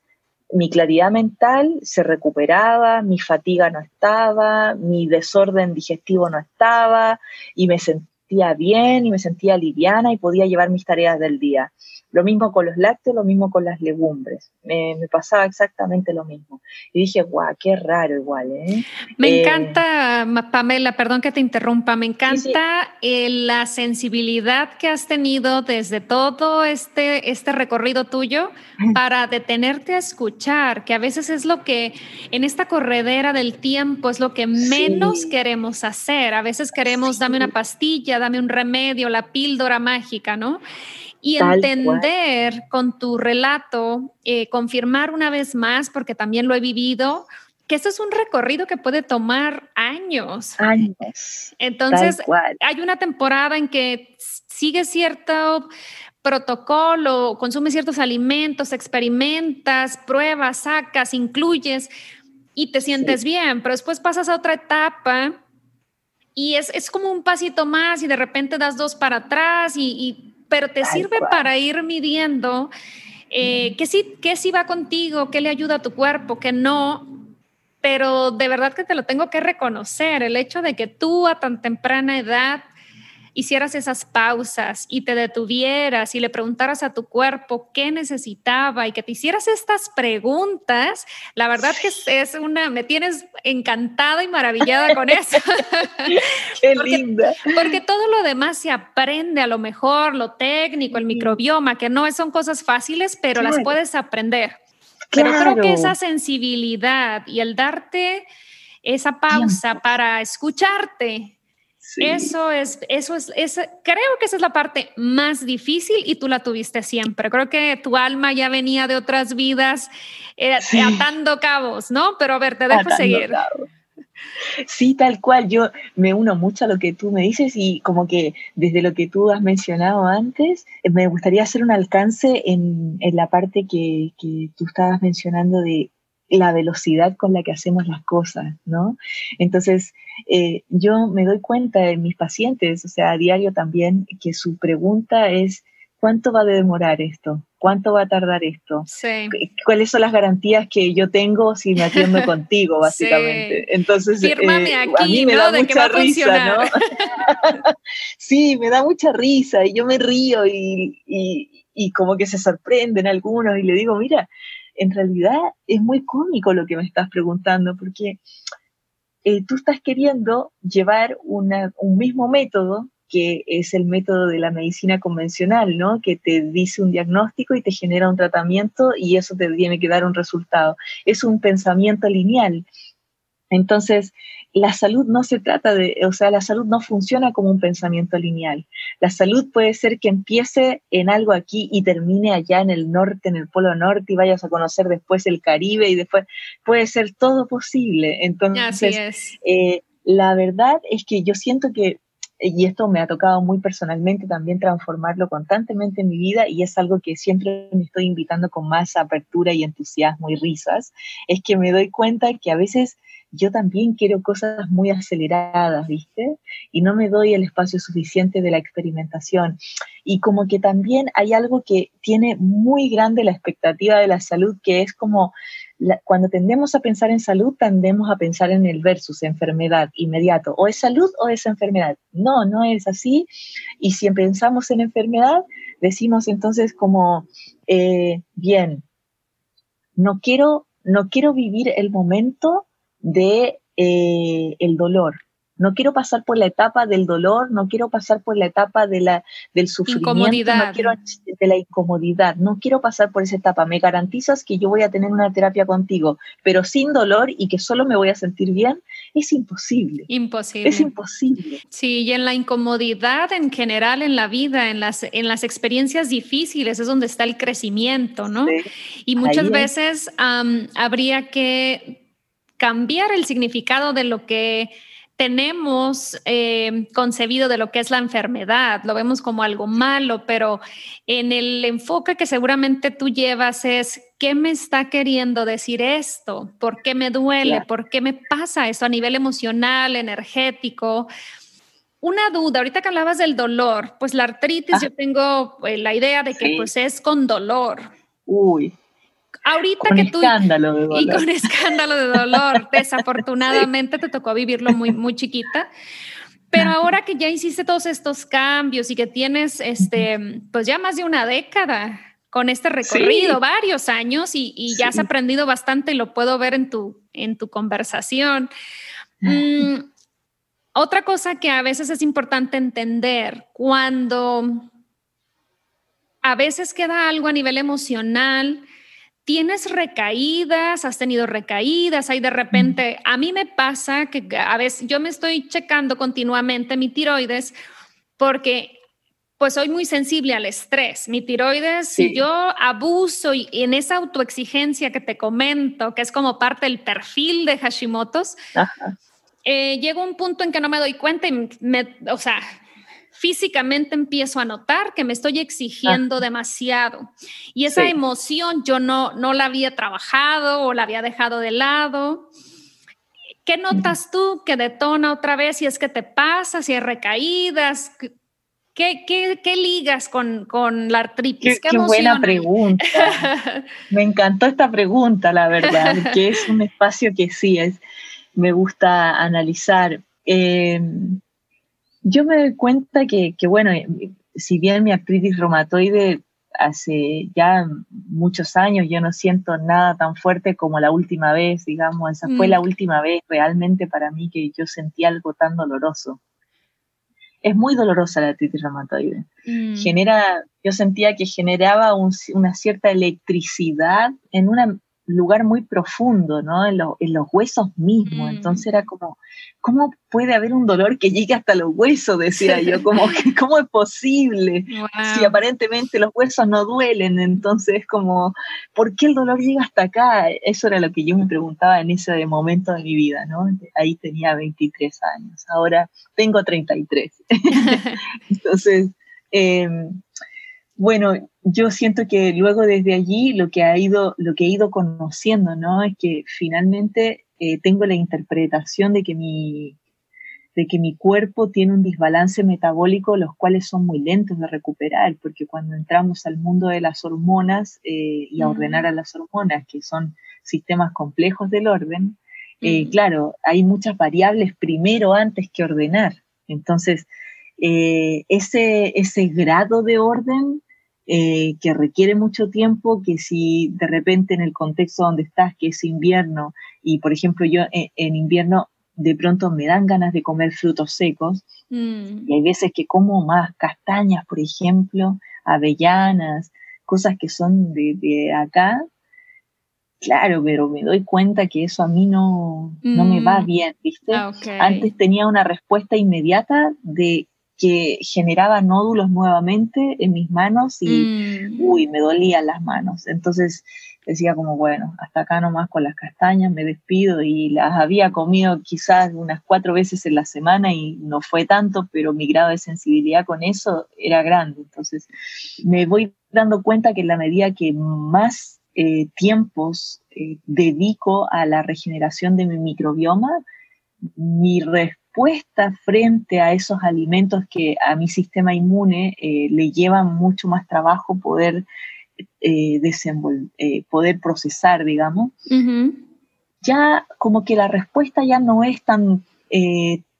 [SPEAKER 2] mi claridad mental se recuperaba, mi fatiga no estaba, mi desorden digestivo no estaba y me sentía bien y me sentía liviana y podía llevar mis tareas del día. Lo mismo con los lácteos, lo mismo con las legumbres. Me, pasaba exactamente lo mismo. Y dije, guau, qué raro igual, ¿eh?
[SPEAKER 1] Me eh, encanta, Pamela, perdón que te interrumpa, me encanta eh, la sensibilidad que has tenido desde todo este, este recorrido tuyo para detenerte a escuchar, que a veces es lo que en esta corredera del tiempo es lo que menos queremos hacer. A veces queremos, dame una pastilla, dame un remedio, la píldora mágica, ¿no? y entender con tu relato, eh, confirmar una vez más, porque también lo he vivido, que esto es un recorrido que puede tomar años.
[SPEAKER 2] Años.
[SPEAKER 1] Entonces, hay una temporada en que sigue cierto protocolo, consumes ciertos alimentos, experimentas, pruebas, sacas, incluyes y te sientes bien, pero después pasas a otra etapa y es, es, como un pasito más y de repente das dos para atrás y, y pero te sirve para ir midiendo eh, qué sí, qué sí va contigo, qué le ayuda a tu cuerpo, qué no. Pero de verdad que te lo tengo que reconocer, el hecho de que tú a tan temprana edad hicieras esas pausas y te detuvieras y le preguntaras a tu cuerpo qué necesitaba y que te hicieras estas preguntas, la verdad que es una, me tienes encantada y maravillada con eso.
[SPEAKER 2] qué linda.
[SPEAKER 1] Porque todo lo demás se aprende a lo mejor, lo técnico, el microbioma, que no son cosas fáciles, pero las puedes aprender. Pero creo que esa sensibilidad y el darte esa pausa para escucharte eso es, eso es, creo que esa es la parte más difícil y tú la tuviste siempre. Creo que tu alma ya venía de otras vidas eh, atando cabos, ¿no? Pero a ver, te dejo seguir.
[SPEAKER 2] Sí, tal cual. Yo me uno mucho a lo que tú me dices y como que desde lo que tú has mencionado antes, me gustaría hacer un alcance en, la parte que, que tú estabas mencionando de la velocidad con la que hacemos las cosas, ¿no? Entonces, eh, yo me doy cuenta de mis pacientes, o sea, a diario también, que su pregunta es, ¿cuánto va a demorar esto? ¿Cuánto va a tardar esto?
[SPEAKER 1] Sí.
[SPEAKER 2] ¿Cuáles son las garantías que yo tengo si me atiendo contigo, básicamente? Entonces,
[SPEAKER 1] eh, aquí, a mí me da mucha risa, ¿no?
[SPEAKER 2] sí, me da mucha risa y yo me río y, y, y como que se sorprenden algunos y le digo, mira, en realidad es muy cómico lo que me estás preguntando, porque eh, tú estás queriendo llevar un mismo método que es el método de la medicina convencional, ¿no? Que te dice un diagnóstico y te genera un tratamiento y eso te tiene que dar un resultado. Es un pensamiento lineal. Entonces, la salud no se trata de, o sea, la salud no funciona como un pensamiento lineal. La salud puede ser que empiece en algo aquí y termine allá en el norte, en el polo norte y vayas a conocer después el Caribe y después puede ser todo posible. Entonces, eh, la verdad es que yo siento que y esto me ha tocado muy personalmente también transformarlo constantemente en mi vida y es algo que siempre me estoy invitando con más apertura y entusiasmo y risas, es que me doy cuenta que a veces yo también quiero cosas muy aceleradas, ¿viste? Y no me doy el espacio suficiente de la experimentación. Y como que también hay algo que tiene muy grande la expectativa de la salud, que es como cuando tendemos a pensar en salud, tendemos a pensar en el versus, enfermedad, inmediato. O es salud o es enfermedad. No, no es así. Y si pensamos en enfermedad, decimos entonces como, eh, bien, no quiero, no quiero vivir el momento de eh, el dolor. No quiero pasar por la etapa del dolor, no quiero pasar por la etapa de la, del sufrimiento, no quiero, desde la incomodidad. No quiero pasar por esa etapa. Me garantizas que yo voy a tener una terapia contigo, pero sin dolor y que solo me voy a sentir bien. Es imposible.
[SPEAKER 1] Imposible.
[SPEAKER 2] Es imposible.
[SPEAKER 1] Sí, y en la incomodidad en general en la vida, en las, en las experiencias difíciles, es donde está el crecimiento, ¿no? y muchas veces habría que cambiar el significado de lo que tenemos eh, concebido de lo que es la enfermedad, lo vemos como algo malo, pero en el enfoque que seguramente tú llevas es, ¿qué me está queriendo decir esto? ¿Por qué me duele? ¿Por qué me pasa eso a nivel emocional, energético? Una duda, ahorita que hablabas del dolor, pues la artritis, yo tengo eh, la idea de que pues es con dolor.
[SPEAKER 2] Uy,
[SPEAKER 1] ahorita
[SPEAKER 2] con
[SPEAKER 1] que tú
[SPEAKER 2] escándalo de dolor.
[SPEAKER 1] y con escándalo de dolor, desafortunadamente te tocó vivirlo muy muy chiquita. Pero ahora que ya hiciste todos estos cambios y que tienes este pues ya más de una década con este recorrido, varios años y, ya has aprendido bastante y lo puedo ver en tu en tu conversación. Mm, otra cosa que a veces es importante entender cuando a veces queda algo a nivel emocional ¿Tienes recaídas? ¿Has tenido recaídas? Hay de repente, a mí me pasa que a veces yo me estoy checando continuamente mi tiroides porque pues soy muy sensible al estrés. Mi tiroides, si yo abuso y, en esa autoexigencia que te comento, que es como parte del perfil de Hashimoto's, eh, llego a un punto en que no me doy cuenta y me, o sea, físicamente empiezo a notar que me estoy exigiendo demasiado. Y esa emoción yo no, no la había trabajado o la había dejado de lado. ¿Qué notas tú que detona otra vez? Si es que te pasa, si hay recaídas, ¿Qué, qué, ligas con, con, la artritis?
[SPEAKER 2] Qué, buena pregunta. me encantó esta pregunta, la verdad, que es un espacio que sí es, me gusta analizar. Eh, yo me doy cuenta que, bueno, eh, si bien mi artritis reumatoide hace ya muchos años, yo no siento nada tan fuerte como la última vez, digamos, esa fue la mm. última vez realmente para mí que yo sentí algo tan doloroso. Es muy dolorosa la artritis reumatoide. Mm. Genera, yo sentía que generaba una cierta electricidad en una lugar muy profundo, ¿no? En, los huesos mismos. Mm. Entonces era como, ¿cómo puede haber un dolor que llegue hasta los huesos? Decía yo, como, ¿cómo es posible? Si aparentemente los huesos no duelen, entonces como, ¿por qué el dolor llega hasta acá? Eso era lo que yo me preguntaba en ese momento de mi vida, ¿no? Ahí tenía 23 años, ahora tengo 33. entonces, eh, bueno, yo siento que luego desde allí lo que ha ido, lo que he ido conociendo, ¿no? Es que finalmente eh, tengo la interpretación de que mi de que mi cuerpo tiene un desbalance metabólico, los cuales son muy lentos de recuperar, porque cuando entramos al mundo de las hormonas eh, y a ordenar a las hormonas, que son sistemas complejos del orden, eh, claro, hay muchas variables primero antes que ordenar. Entonces, ese, ese grado de orden eh, que requiere mucho tiempo, que si de repente en el contexto donde estás, que es invierno, y por ejemplo yo eh, en, invierno de pronto me dan ganas de comer frutos secos, mm. y hay veces que como más castañas, por ejemplo, avellanas, cosas que son de, acá, claro, pero me doy cuenta que eso a mí no, no me va mm. bien, ¿viste?
[SPEAKER 1] Ah,
[SPEAKER 2] Antes tenía una respuesta inmediata de que generaba nódulos nuevamente en mis manos y, mm. uy, me dolían las manos. Entonces decía como, bueno, hasta acá nomás con las castañas, me despido y las había comido quizás unas cuatro veces en la semana y no fue tanto, pero mi grado de sensibilidad con eso era grande. Entonces me voy dando cuenta que en la medida que más eh, tiempos eh, dedico a la regeneración de mi microbioma, mi respuesta frente a esos alimentos que a mi sistema inmune eh, le llevan mucho más trabajo poder, eh, eh, poder procesar, digamos, ya como que la respuesta ya no es tan,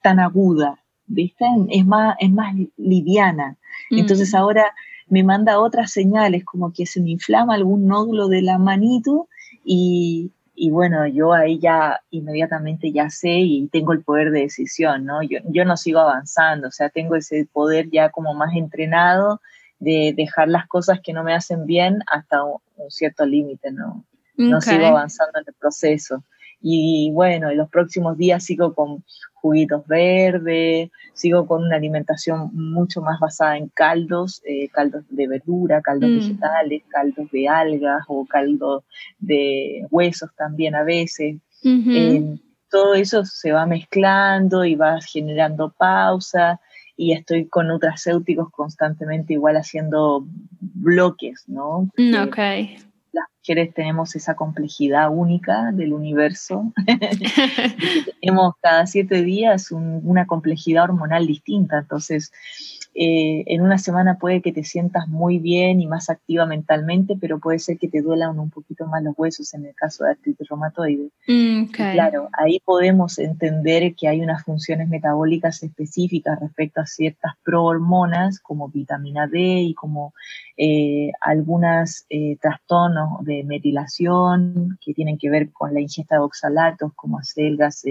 [SPEAKER 2] tan aguda, ¿viste? Es más, es más liviana. Entonces ahora me manda otras señales, como que se me inflama algún nódulo de la manito y, y bueno, yo ahí ya inmediatamente ya sé y tengo el poder de decisión, ¿no? Yo, yo no sigo avanzando, o sea, tengo ese poder ya como más entrenado de dejar las cosas que no me hacen bien hasta un, cierto límite, ¿no? No sigo avanzando en el proceso. Y bueno, en los próximos días sigo con juguitos verdes, sigo con una alimentación mucho más basada en caldos, eh, caldos de verdura, caldos mm. vegetales, caldos de algas o caldos de huesos también a veces. Eh, todo eso se va mezclando y va generando pausa y estoy con nutracéuticos constantemente igual haciendo bloques, ¿no?
[SPEAKER 1] Mm, ok.
[SPEAKER 2] Mujeres tenemos esa complejidad única del universo. tenemos cada siete días una complejidad hormonal distinta, entonces eh, en una semana puede que te sientas muy bien y más activa mentalmente, pero puede ser que te duelan un poquito más los huesos en el caso de artritis reumatoide.
[SPEAKER 1] Mm,
[SPEAKER 2] claro, ahí podemos entender que hay unas funciones metabólicas específicas respecto a ciertas prohormonas como vitamina D y como eh, algunos eh, trastornos de metilación que tienen que ver con la ingesta de oxalatos como acelgas,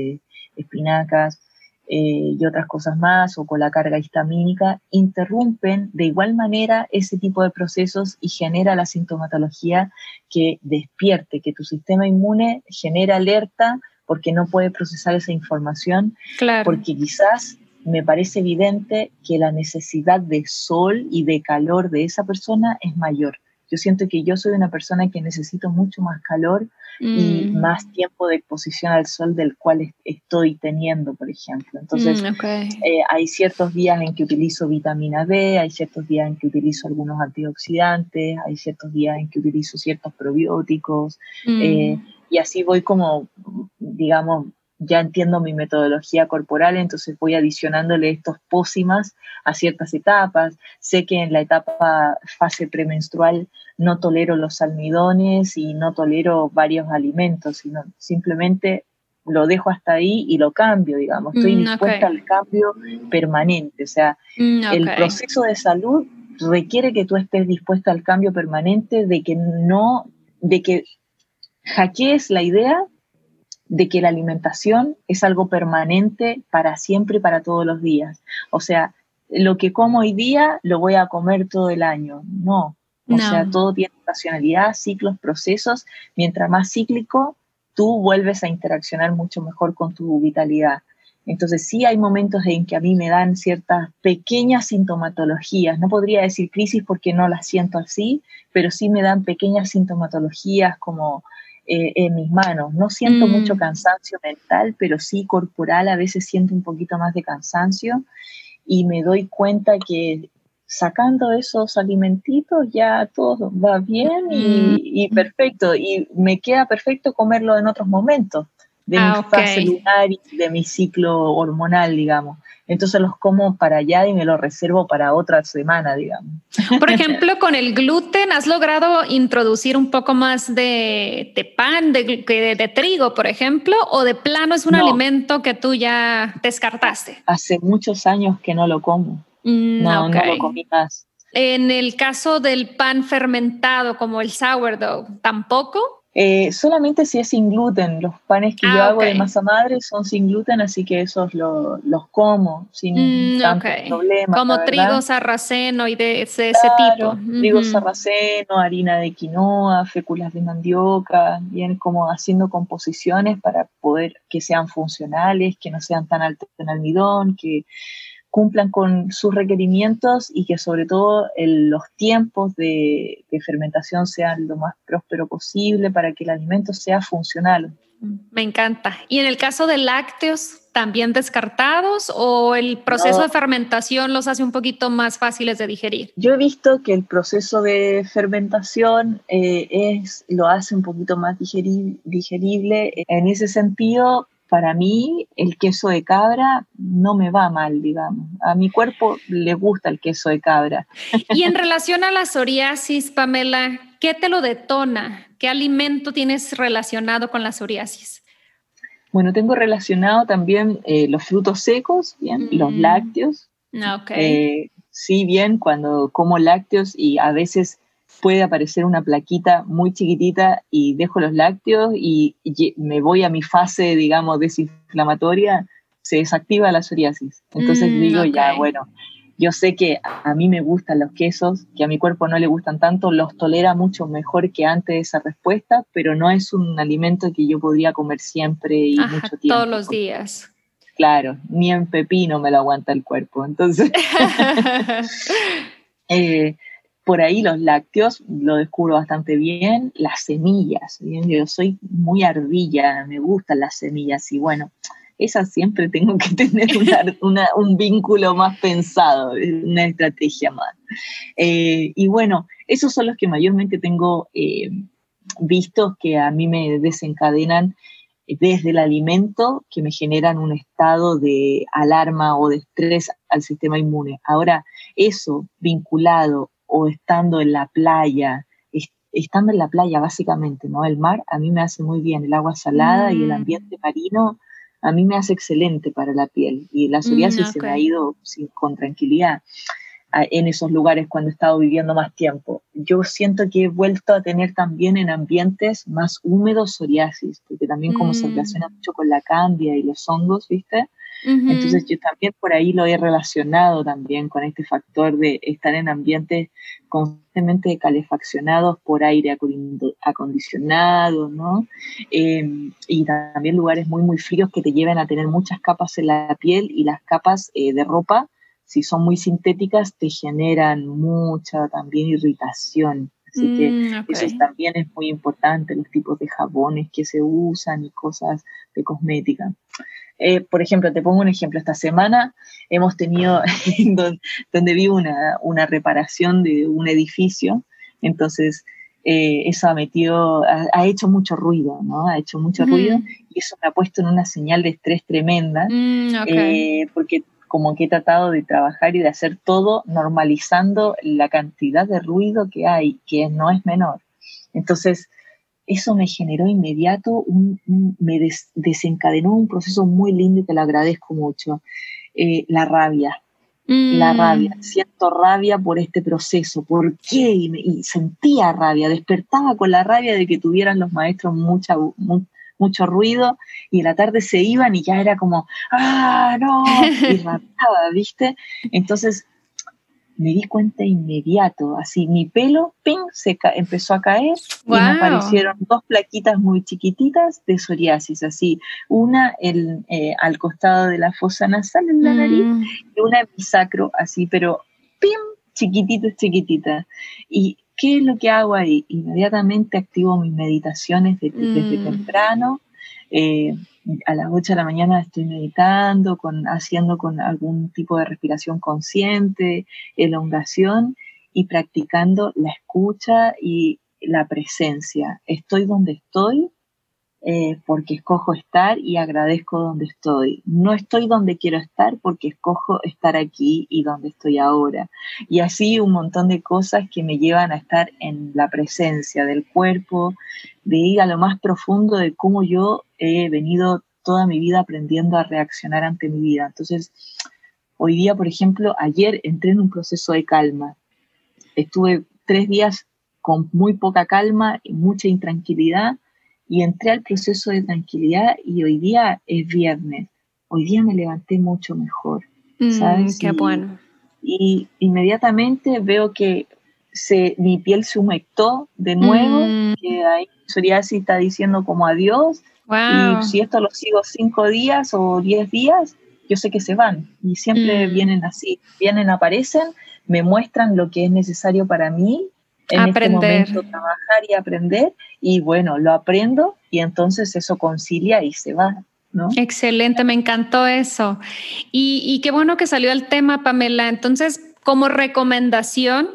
[SPEAKER 2] espinacas eh, y otras cosas más, o con la carga histamínica, interrumpen de igual manera ese tipo de procesos y genera la sintomatología que despierte, que tu sistema inmune genera alerta porque no puede procesar esa información, porque quizás me parece evidente que la necesidad de sol y de calor de esa persona es mayor. Yo siento que yo soy una persona que necesito mucho más calor y mm. más tiempo de exposición al sol del cual estoy teniendo, por ejemplo. Entonces, mm, eh, hay ciertos días en que utilizo vitamina D, hay ciertos días en que utilizo algunos antioxidantes, hay ciertos días en que utilizo ciertos probióticos, eh, mm. y así voy como, digamos, ya entiendo mi metodología corporal, entonces voy adicionándole estos pócimas a ciertas etapas. Sé que en la etapa fase premenstrual no tolero los almidones y no tolero varios alimentos, sino simplemente lo dejo hasta ahí y lo cambio, digamos. Estoy mm, dispuesta al cambio permanente. O sea, mm, el proceso de salud requiere que tú estés dispuesta al cambio permanente, de que no, de que hackees la idea de que la alimentación es algo permanente para siempre y para todos los días. O sea, lo que como hoy día lo voy a comer todo el año. No. O sea, todo tiene estacionalidad, ciclos, procesos. Mientras más cíclico, tú vuelves a interaccionar mucho mejor con tu vitalidad. Entonces sí hay momentos en que a mí me dan ciertas pequeñas sintomatologías. No podría decir crisis porque no las siento así, pero sí me dan pequeñas sintomatologías como eh, en mis manos. No siento mucho mm. cansancio mental, pero sí corporal, a veces siento un poquito más de cansancio y me doy cuenta que sacando esos alimentitos ya todo va bien y, mm. perfecto. Y me queda perfecto comerlo en otros momentos de mi ah, fase lunar y de mi ciclo hormonal, digamos entonces los como para allá y me los reservo para otra semana, digamos.
[SPEAKER 1] Por ejemplo, con el gluten, ¿has logrado introducir un poco más de, pan, de, de, trigo, por ejemplo, o de plano es un alimento que tú ya descartaste?
[SPEAKER 2] Hace muchos años que no lo como. Mm, no, no lo comí más.
[SPEAKER 1] En el caso del pan fermentado, como el sourdough, ¿tampoco?
[SPEAKER 2] Eh, solamente si es sin gluten. Los panes que yo ah, hago de masa madre son sin gluten, así que esos los como sin mm, tanto problema.
[SPEAKER 1] Como trigo sarraceno y de ese, tipo.
[SPEAKER 2] Trigo sarraceno, harina de quinoa, féculas de mandioca, bien como haciendo composiciones para poder que sean funcionales, que no sean tan altos en almidón, que cumplan con sus requerimientos y que sobre todo los tiempos de, fermentación sean lo más próspero posible para que el alimento sea funcional.
[SPEAKER 1] Me encanta. ¿Y en el caso de lácteos, también descartados o el proceso de fermentación los hace un poquito más fáciles de digerir?
[SPEAKER 2] Yo he visto que el proceso de fermentación eh, es, lo hace un poquito más digerible. En ese sentido, para mí el queso de cabra no me va mal, digamos. A mi cuerpo le gusta el queso de cabra.
[SPEAKER 1] Y en relación a la psoriasis, Pamela, ¿qué te lo detona? ¿Qué alimento tienes relacionado con la psoriasis?
[SPEAKER 2] Bueno, tengo relacionado también eh, los frutos secos, bien, los mm. lácteos.
[SPEAKER 1] Okay.
[SPEAKER 2] Eh, sí, bien, cuando como lácteos y a veces puede aparecer una plaquita muy chiquitita y dejo los lácteos y, me voy a mi fase, digamos, desinflamatoria, se desactiva la psoriasis. Entonces mm, digo, ya, bueno, yo sé que a mí me gustan los quesos, que a mi cuerpo no le gustan tanto, los tolera mucho mejor que antes de esa respuesta, pero no es un alimento que yo podría comer siempre y mucho tiempo.
[SPEAKER 1] Todos los días.
[SPEAKER 2] Claro, ni en pepino me lo aguanta el cuerpo. Entonces, eh, por ahí los lácteos lo descubro bastante bien, las semillas, yo soy muy ardilla, me gustan las semillas y bueno, esas siempre tengo que tener un vínculo más pensado, una estrategia más. Eh, y bueno, esos son los que mayormente tengo eh, vistos que a mí me desencadenan desde el alimento que me generan un estado de alarma o de estrés al sistema inmune. Ahora, eso vinculado o estando en la playa, estando en la playa básicamente, ¿no? El mar a mí me hace muy bien, el agua salada y el mm. ambiente marino a mí me hace excelente para la piel y la psoriasis mm, se me ha ido con tranquilidad en esos lugares cuando he estado viviendo más tiempo. Yo siento que he vuelto a tener también en ambientes más húmedos psoriasis, porque también como se mm. relaciona mucho con la cambia y los hongos, ¿viste? Entonces yo también por ahí lo he relacionado también con este factor de estar en ambientes constantemente calefaccionados por aire acondicionado, ¿no? Em, y también lugares muy, muy fríos que te llevan a tener muchas capas en la piel y las capas eh, de ropa si son muy sintéticas, te generan mucha también irritación. Así que mm, eso también es muy importante, los tipos de jabones que se usan y cosas de cosmética. Eh, por ejemplo, te pongo un ejemplo. Esta semana hemos tenido, donde, vivo, una, una, reparación de un edificio. Entonces, eh, eso ha metido, ha, hecho mucho ruido, ¿no? Ha hecho mucho ruido y eso me ha puesto en una señal de estrés tremenda. Mm, eh, porque como que he tratado de trabajar y de hacer todo normalizando la cantidad de ruido que hay, que no es menor. Entonces, eso me generó inmediato, un, me desencadenó un proceso muy lindo y te lo agradezco mucho. Eh, la rabia, la mm. rabia, siento rabia por este proceso, ¿por qué? Y, sentía rabia, despertaba con la rabia de que tuvieran los maestros mucha, mucho ruido y en la tarde se iban y ya era como, ah, no, y rapaba, ¿viste? Entonces me di cuenta inmediato, así mi pelo, ping, se empezó a caer y me aparecieron dos plaquitas muy chiquititas de psoriasis, así, una el, eh, al costado de la fosa nasal en la nariz mm. y una en mi sacro, así, pero pim, chiquititas, chiquititas. Y ¿Qué es lo que hago ahí? Inmediatamente activo mis meditaciones desde mm. temprano. Eh, a las 8 de la mañana estoy meditando, con, haciendo con algún tipo de respiración consciente, elongación y practicando la escucha y la presencia. Estoy donde estoy eh, porque escojo estar y agradezco donde estoy. No estoy donde quiero estar porque escojo estar aquí y donde estoy ahora. Y así un montón de cosas que me llevan a estar en la presencia del cuerpo, de ir a lo más profundo de cómo yo he venido toda mi vida aprendiendo a reaccionar ante mi vida. Entonces, hoy día, por ejemplo, ayer entré en un proceso de calma. Estuve tres días con muy poca calma y mucha intranquilidad y entré al proceso de tranquilidad y hoy día es viernes. Hoy día me levanté mucho mejor, mm, ¿sabes?
[SPEAKER 1] qué bueno.
[SPEAKER 2] Y inmediatamente veo que se, mi piel se humectó de nuevo, mm. que ahí psoriasis está diciendo como adiós. Y si esto lo sigo cinco días o diez días, yo sé que se van. Y siempre mm. vienen así, vienen, aparecen, me muestran lo que es necesario para mí en este aprender. este momento trabajar y aprender y bueno, lo aprendo y entonces eso concilia y se va. ¿No?
[SPEAKER 1] Excelente, me encantó eso. Y, y qué bueno que salió el tema, Pamela. Entonces, como recomendación,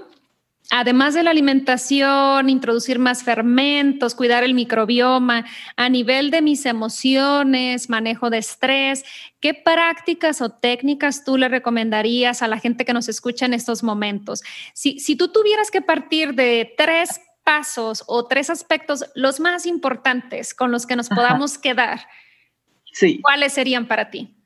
[SPEAKER 1] Además de la alimentación, introducir más fermentos, cuidar el microbioma, a nivel de mis emociones, manejo de estrés, ¿qué prácticas o técnicas tú le recomendarías a la gente que nos escucha en estos momentos? Si, si tú tuvieras que partir de tres pasos o tres aspectos, los más importantes con los que nos podamos quedar, ¿cuáles serían para ti?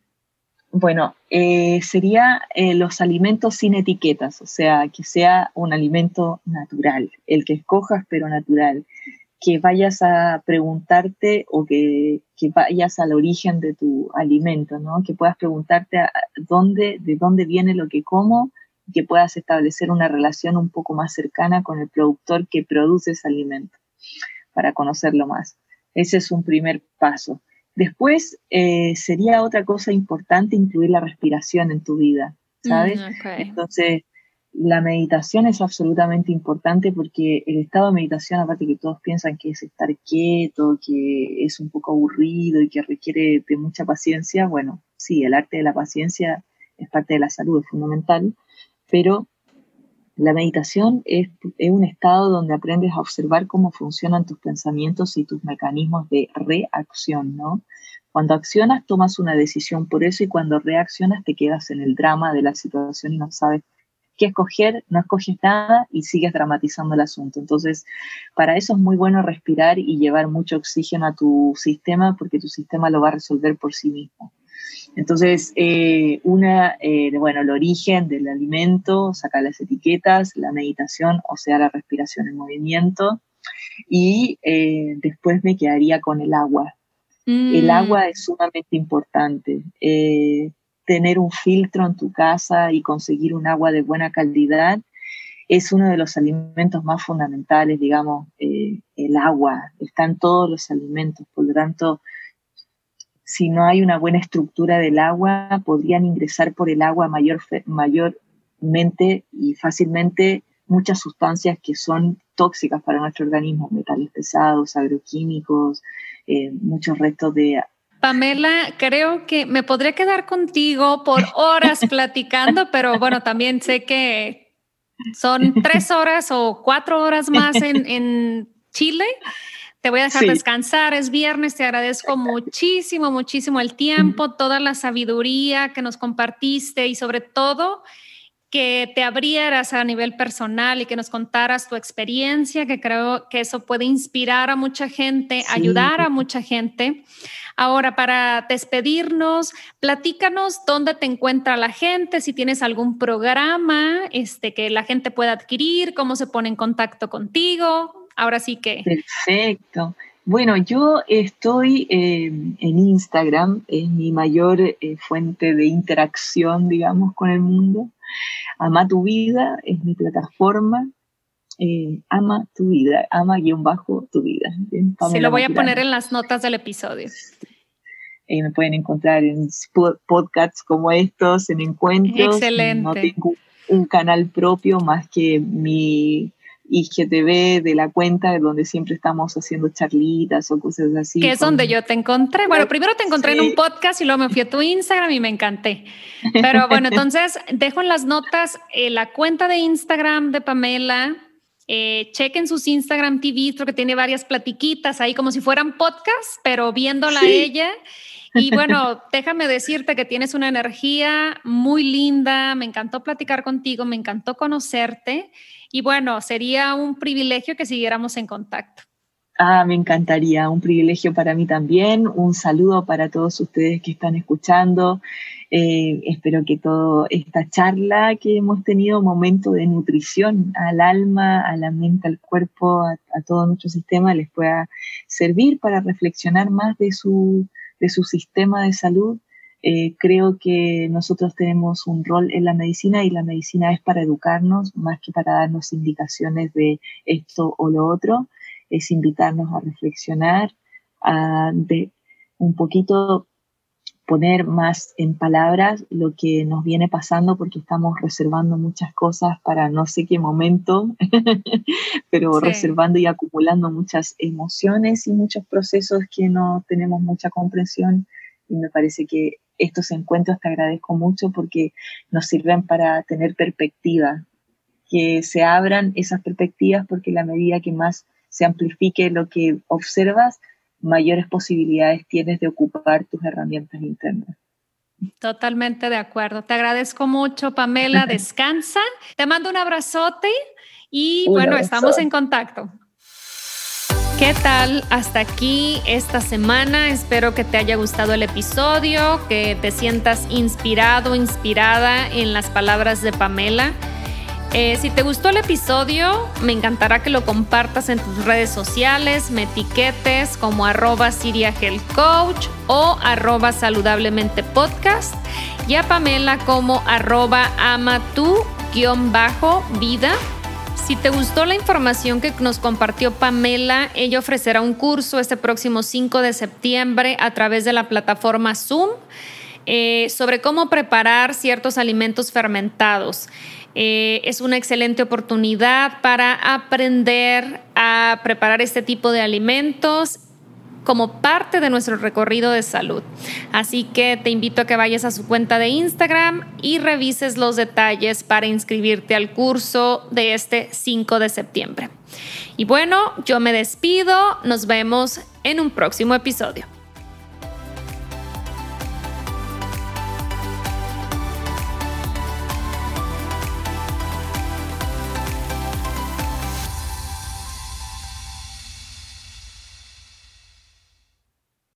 [SPEAKER 2] Bueno, eh, sería eh, los alimentos sin etiquetas, o sea, que sea un alimento natural, el que escojas pero natural, que vayas a preguntarte o que, vayas al origen de tu alimento, ¿no? Que puedas preguntarte dónde, de dónde viene lo que como que puedas establecer una relación un poco más cercana con el productor que produce ese alimento para conocerlo más. Ese es un primer paso. Después eh, sería otra cosa importante incluir la respiración en tu vida, ¿sabes? Mm, Entonces, la meditación es absolutamente importante porque el estado de meditación, aparte que todos piensan que es estar quieto, que es un poco aburrido y que requiere de mucha paciencia, bueno, sí, el arte de la paciencia es parte de la salud, es fundamental, pero la meditación es, un estado donde aprendes a observar cómo funcionan tus pensamientos y tus mecanismos de reacción, ¿no? Cuando accionas tomas una decisión por eso y cuando reaccionas te quedas en el drama de la situación y no sabes qué escoger, no escoges nada y sigues dramatizando el asunto. Entonces, para eso es muy bueno respirar y llevar mucho oxígeno a tu sistema porque tu sistema lo va a resolver por sí mismo. Entonces, eh, una, eh, bueno, el origen del alimento, sacar las etiquetas, la meditación, o sea, la respiración en movimiento, y eh, después me quedaría con el agua. El mm. agua es sumamente importante. tener un filtro en tu casa y conseguir un agua de buena calidad es uno de los alimentos más fundamentales, digamos, el agua. Están todos los alimentos, por lo tanto, si no hay una buena estructura del agua, podrían ingresar por el agua mayor, mayormente y fácilmente muchas sustancias que son tóxicas para nuestro organismo, metales pesados, agroquímicos, eh, muchos restos de...
[SPEAKER 1] Pamela, creo que me podría quedar contigo por horas platicando, pero bueno, también sé que son tres horas o cuatro horas más en, en Chile. Te voy a dejar descansar, es viernes, te agradezco muchísimo, muchísimo el tiempo, toda la sabiduría que nos compartiste y sobre todo que te abrieras a nivel personal y que nos contaras tu experiencia, que creo que eso puede inspirar a mucha gente, ayudar a mucha gente. Ahora, para despedirnos, platícanos dónde te encuentra la gente, si tienes algún programa este, que la gente pueda adquirir, cómo se pone en contacto contigo. Ahora sí que.
[SPEAKER 2] Perfecto. Bueno, yo estoy en Instagram, es mi mayor eh, fuente de interacción, digamos, con el mundo. Ama tu vida es mi plataforma. Eh, ama tu vida, ama guion bajo tu vida.
[SPEAKER 1] Se lo voy a poner en las notas del episodio.
[SPEAKER 2] Eh, me pueden encontrar en podcasts como estos, en encuentros. Excelente. No tengo un canal propio más que mi IGTV de la cuenta de donde siempre estamos haciendo charlitas o cosas así.
[SPEAKER 1] Que es donde yo te encontré. Bueno, primero te encontré en un podcast y luego me fui a tu Instagram y me encanté. Pero bueno, entonces dejo en las notas eh, la cuenta de Instagram de Pamela. Eh, chequen sus Instagram TV, porque tiene varias platiquitas ahí como si fueran podcasts, pero viéndola a ella. Y bueno, déjame decirte que tienes una energía muy linda, me encantó platicar contigo, me encantó conocerte y bueno, sería un privilegio que siguiéramos en contacto.
[SPEAKER 2] Ah, me encantaría, un privilegio para mí también. Un saludo para todos ustedes que están escuchando. Eh, espero que toda esta charla que hemos tenido, momento de nutrición al alma, a la mente, al cuerpo, a, todo nuestro sistema, les pueda servir para reflexionar más de su, de su sistema de salud eh, creo que nosotros tenemos un rol en la medicina y la medicina es para educarnos más que para darnos indicaciones de esto o lo otro, es invitarnos a reflexionar, a de un poquito poner más en palabras lo que nos viene pasando porque estamos reservando muchas cosas para no sé qué momento, pero reservando y acumulando muchas emociones y muchos procesos que no tenemos mucha comprensión. Y me parece que estos encuentros te agradezco mucho porque nos sirven para tener perspectiva, que se abran esas perspectivas porque la medida que más se amplifique lo que observas, mayores posibilidades tienes de ocupar tus herramientas internas.
[SPEAKER 1] Totalmente de acuerdo. Te agradezco mucho, Pamela. Descansa. Te mando un abrazote y bueno, estamos en contacto. ¿Qué tal? Hasta aquí esta semana. Espero que te haya gustado el episodio, que te sientas inspirado, inspirada en las palabras de Pamela. Eh, si te gustó el episodio, me encantará que lo compartas en tus redes sociales, me etiquetes como arroba Coach o arroba saludablemente podcast y a Pamela como arroba ama vida. Si te gustó la información que nos compartió Pamela, ella ofrecerá un curso este próximo 5 de septiembre a través de la plataforma Zoom eh, sobre cómo preparar ciertos alimentos fermentados. Eh, es una excelente oportunidad para aprender a preparar este tipo de alimentos como parte de nuestro recorrido de salud. Así que te invito a que vayas a su cuenta de Instagram y revises los detalles para inscribirte al curso de este 5 de septiembre. Y bueno, yo me despido, nos vemos en un próximo episodio.